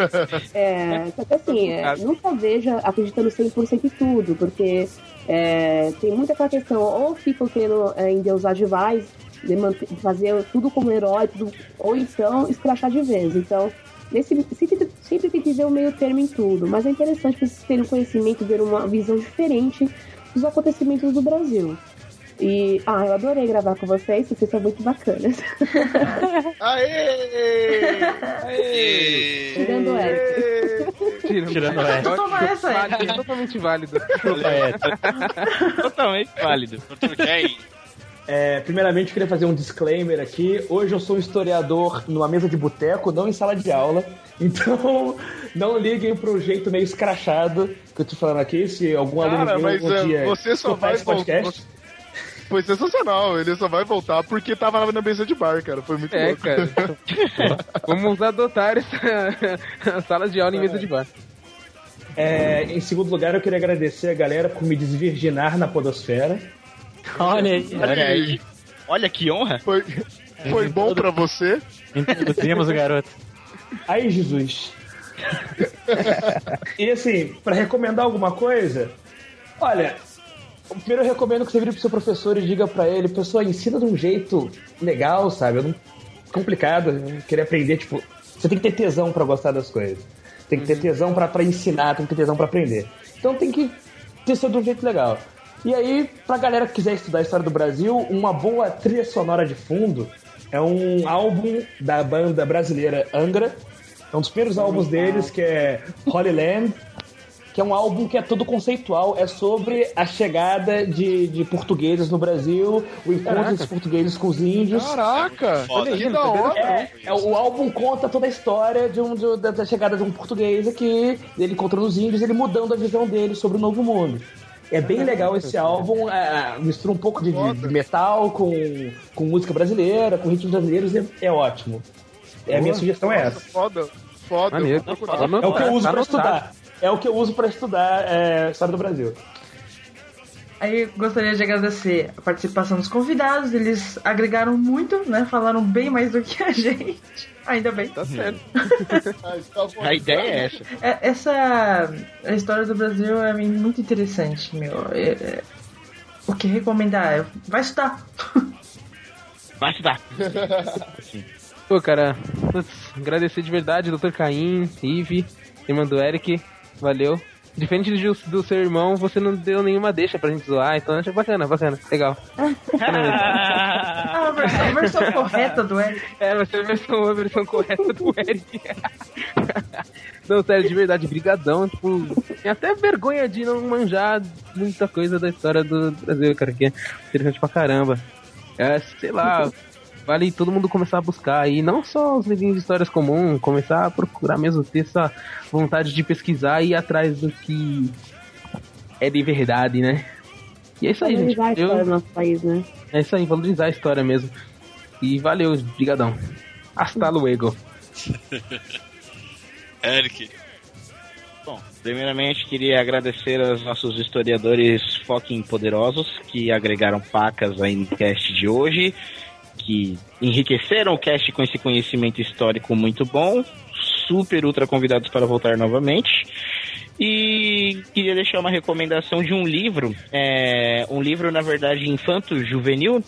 é, só que assim, é, nunca veja acreditando 100% em tudo, porque é, tem muita aquela questão, ou ficam querendo é, endeusar demais, de manter- fazer tudo como herói, tudo, ou então escrachar de vez. Então, nesse, sempre, sempre tem que ver o meio termo em tudo, mas é interessante vocês terem um conhecimento, ver uma visão diferente dos acontecimentos do Brasil. E, ah, eu adorei gravar com vocês, vocês são muito bacanas. Aê! E... Tirando essa. Tirando essa. Toma essa aí. Válido, totalmente válido. Totalmente válido. É, primeiramente, eu queria fazer um disclaimer aqui. Hoje eu sou um historiador numa mesa de boteco, não em sala de aula. Então, não liguem pro jeito meio escrachado que eu tô falando aqui. Se algum aluno Cara, viu mas algum é, dia você só vai esse podcast. Foi sensacional, ele só vai voltar porque tava na mesa de bar, cara. Foi muito É, louco. cara. Vamos adotar essa sala de aula em mesa de bar. É, em segundo lugar, eu queria agradecer a galera por me desvirginar na podosfera. Olha aí. Olha aí. Olha que honra. Foi, foi bom pra você. Introduzimos o garoto. Aí, Jesus. e assim, pra recomendar alguma coisa, olha, primeiro eu recomendo que você vire pro seu professor e diga pra ele, pessoa, ensina de um jeito legal, sabe? Não- complicado, não queria aprender, tipo, Você tem que ter tesão pra gostar das coisas. Tem que ter tesão pra, pra ensinar, tem que ter tesão pra aprender. Então tem que ter sido de um jeito legal. E aí, pra galera que quiser estudar a história do Brasil, uma boa trilha sonora de fundo é um álbum da banda brasileira Angra. É um dos primeiros álbuns deles, que é Holy Land, que é um álbum que é todo conceitual, é sobre a chegada de, de portugueses no Brasil, o encontro Caraca. dos portugueses com os índios. Caraca! Olha Que aí, da hora! É, é, o álbum conta toda a história de um, de- da, da chegada de um português aqui, dele encontrando os índios, ele mudando a visão dele sobre o novo mundo. É bem legal esse álbum, é, mistura um pouco de, de metal com, com música brasileira, com ritmos brasileiros, é, é ótimo. É, a minha sugestão é essa. Foda, foda. Maneiro. É o que eu uso Tá pra estudar. É o que eu uso pra estudar é, história do Brasil. Aí gostaria de agradecer a participação dos convidados, eles agregaram muito, né? Falaram bem mais do que a gente. Ainda bem. Tá certo. A ideia é essa. É, essa a história do Brasil é muito interessante, meu. É- é- o que recomendar é vai estudar. Vai estudar. Pô, cara, putz, agradecer de verdade, Dr. Caim, Ive, irmã do Eric, valeu. Diferente do, do seu irmão, você não deu nenhuma deixa pra gente zoar, então achei bacana, bacana, legal. Ah, a versão, a versão correta do Eric. É, vai ser a versão, a versão correta do Eric. não, sério, de verdade, brigadão, tipo, tem até vergonha de não manjar muita coisa da história do Brasil, cara, que é interessante pra caramba. É, sei lá, vale todo mundo começar a buscar aí, não só os livrinhos de histórias comuns, começar a procurar mesmo, ter essa vontade de pesquisar e ir atrás do que é de verdade, né? E é isso aí, gente. Valorizar a história Eu- do nosso país, né? é isso aí, valorizar a história mesmo. E valeu, brigadão. Hasta luego. Eric. Bom, primeiramente queria agradecer aos nossos historiadores fucking poderosos que agregaram pacas aí no cast de hoje, que enriqueceram o cast com esse conhecimento histórico muito bom, super ultra convidados para voltar novamente. E queria deixar uma recomendação de um livro, é, um livro na verdade infanto-juvenil,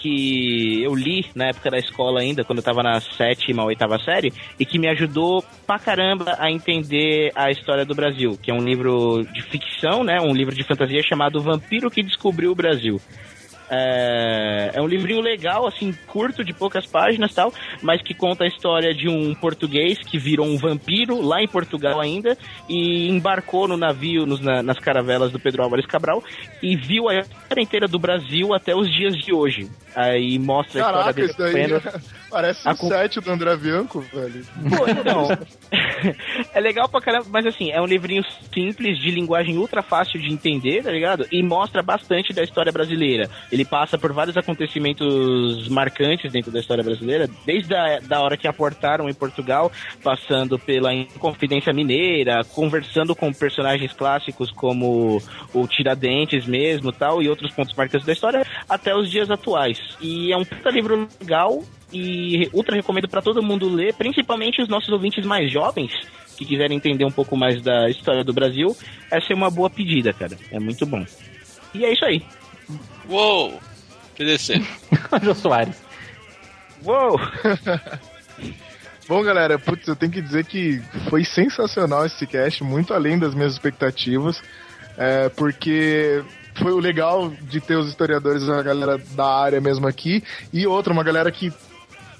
que eu li na época da escola ainda, quando eu tava na sétima ou oitava série, e que me ajudou pra caramba a entender a história do Brasil, que é um livro de ficção, né? Um livro de fantasia chamado Vampiro que Descobriu o Brasil. É, é um livrinho legal, assim, curto, de poucas páginas tal, mas que conta a história de um português que virou um vampiro lá em Portugal ainda e embarcou no navio, nos- na- nas caravelas do Pedro Álvares Cabral e viu a história inteira do Brasil até os dias de hoje. Aí mostra a Caraca, história isso daí dele. parece A o com- set do André Bianco, velho. Pô, então. é legal pra caramba, mas assim, é um livrinho simples, de linguagem ultra fácil de entender, tá ligado? E mostra bastante da história brasileira. Ele passa por vários acontecimentos marcantes dentro da história brasileira, desde a da hora que aportaram em Portugal, passando pela Inconfidência Mineira, conversando com personagens clássicos como o Tiradentes mesmo tal, e outros pontos marcantes da história, até os dias atuais. E é um puta livro legal e ultra recomendo pra todo mundo ler, principalmente os nossos ouvintes mais jovens que quiserem entender um pouco mais da história do Brasil. Essa é uma boa pedida, cara. É muito bom. E é isso aí. Uou! PDC. Jô Soares. Uou! Bom, galera, putz, eu tenho que dizer que foi sensacional esse cast, muito além das minhas expectativas, é, porque foi o legal de ter os historiadores, a galera da área mesmo aqui, e outra, uma galera que,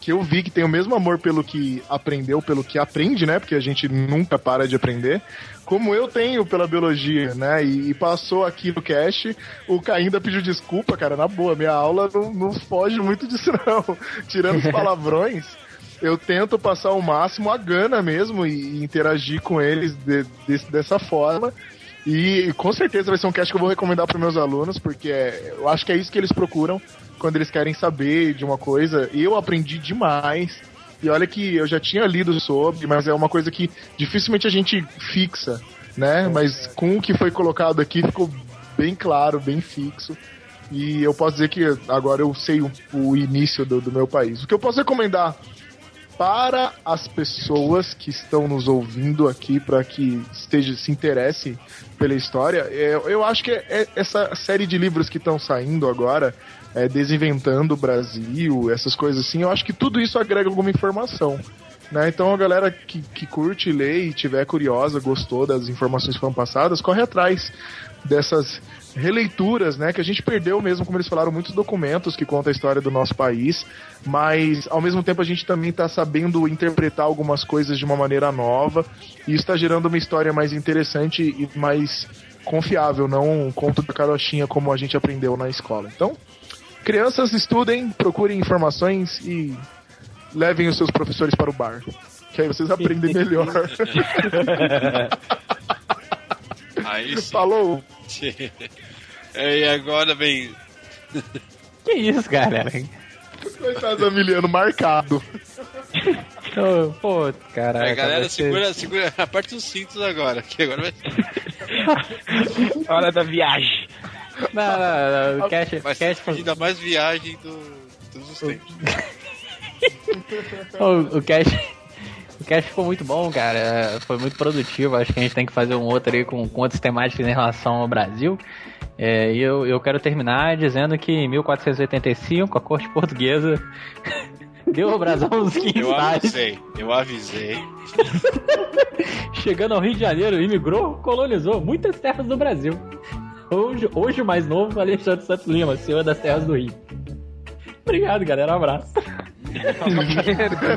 que eu vi que tem o mesmo amor pelo que aprendeu, pelo que aprende, né, porque a gente nunca para de aprender, como eu tenho pela biologia, né, e, e passou aqui no cast, o ainda pediu desculpa, cara, na boa, minha aula não, não foge muito disso não, tirando os palavrões eu tento passar o máximo a gana mesmo e, e interagir com eles de- desse- dessa forma. E com certeza vai ser um cast que eu vou recomendar para meus alunos, porque é- eu acho que é isso que eles procuram quando eles querem saber de uma coisa. Eu aprendi demais. E olha que eu já tinha lido sobre, mas é uma coisa que dificilmente a gente fixa, né? Mas com o que foi colocado aqui ficou bem claro, bem fixo. E eu posso dizer que agora eu sei o, o início do, do meu país. O que eu posso recomendar para as pessoas que estão nos ouvindo aqui, para que esteja se interesse pela história, é, eu acho que é- é essa série de livros que estão saindo agora, é, desinventando o Brasil, essas coisas assim, eu acho que tudo isso agrega alguma informação. Né? Então a galera que, que curte, lê e tiver curiosa, gostou das informações que foram passadas, corre atrás dessas releituras, né, que a gente perdeu mesmo, como eles falaram, muitos documentos que contam a história do nosso país, mas ao mesmo tempo a gente também está sabendo interpretar algumas coisas de uma maneira nova e está gerando uma história mais interessante e mais confiável, não um conto da carochinha como a gente aprendeu na escola. Então, crianças estudem, procurem informações e levem os seus professores para o bar, que aí vocês aprendem melhor. Aí sim. Falou. É, e agora vem. Que isso, galera? Coitado do Emiliano marcado. Ô, Pô, caraca. a galera ser- segura, segura a parte dos cintos agora, que agora vai Hora da viagem. Não, não, não. O Cash, ser ainda mais viagem do, todos os tempos. o, o Cash. O Cash ficou muito bom, cara. Foi muito produtivo. Acho que a gente tem que fazer um outro aí com, com outras temáticas em relação ao Brasil. É, e eu, eu quero terminar dizendo que em 1485 a corte portuguesa deu ao Brasil uns 15 Eu avisei, eu avisei. Chegando ao Rio de Janeiro, imigrou, colonizou muitas terras do Brasil. Hoje, hoje o mais novo, Alexandre Santos Lima, senhor das terras do Rio. Obrigado, galera. Um abraço.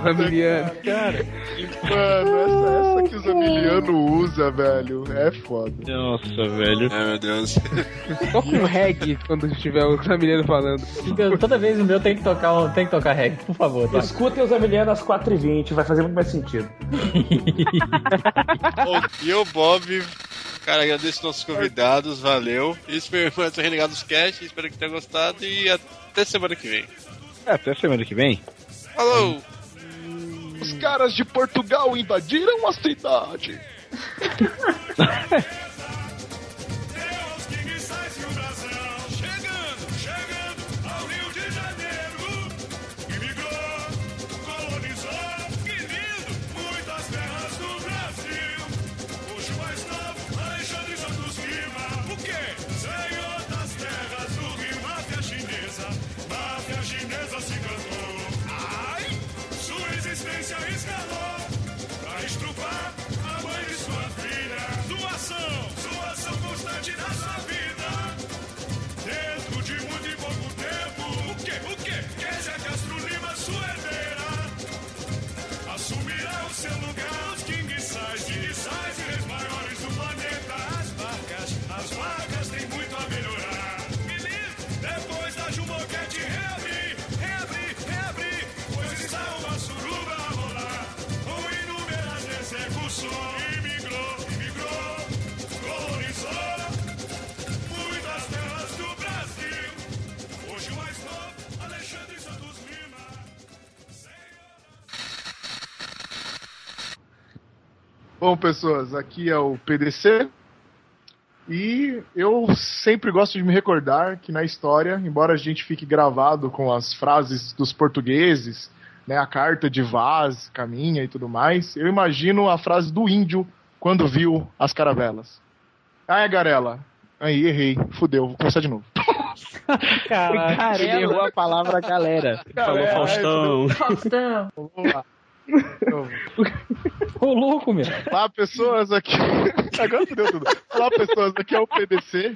Zamiliano. Cara, Mano, essa, essa que o Zamiliano usa, velho, é foda. Nossa, velho. Ai, meu Deus. Toca um reggae quando estiver o Zamiliano falando. fica- toda vez o meu tem que tocar, tem que tocar reggae, por favor. toca. Escutem os Emiliano às 4h20, vai fazer muito mais sentido. Bom, e o Bob, cara, agradeço nossos convidados, valeu. Isso foi o Renegados Cast, espero que tenha gostado e até semana que vem. Até semana que vem. Falou! Os caras de Portugal invadiram a cidade. Bom, pessoas, aqui é o PDC. E eu sempre gosto de me recordar que na história, embora a gente fique gravado com as frases dos portugueses, né, a carta de Vaz, Caminha e tudo mais, eu imagino a frase do índio quando viu as caravelas. Ah, é Garela. Aí, errei. Fudeu, vou começar de novo. Caralho. Ele errou a palavra galera. Falou Faustão. Faustão. Vamos lá. Ô, louco, meu. Olá, pessoas, aqui. Agora fudeu tudo. Olá, pessoas, aqui é o PDC.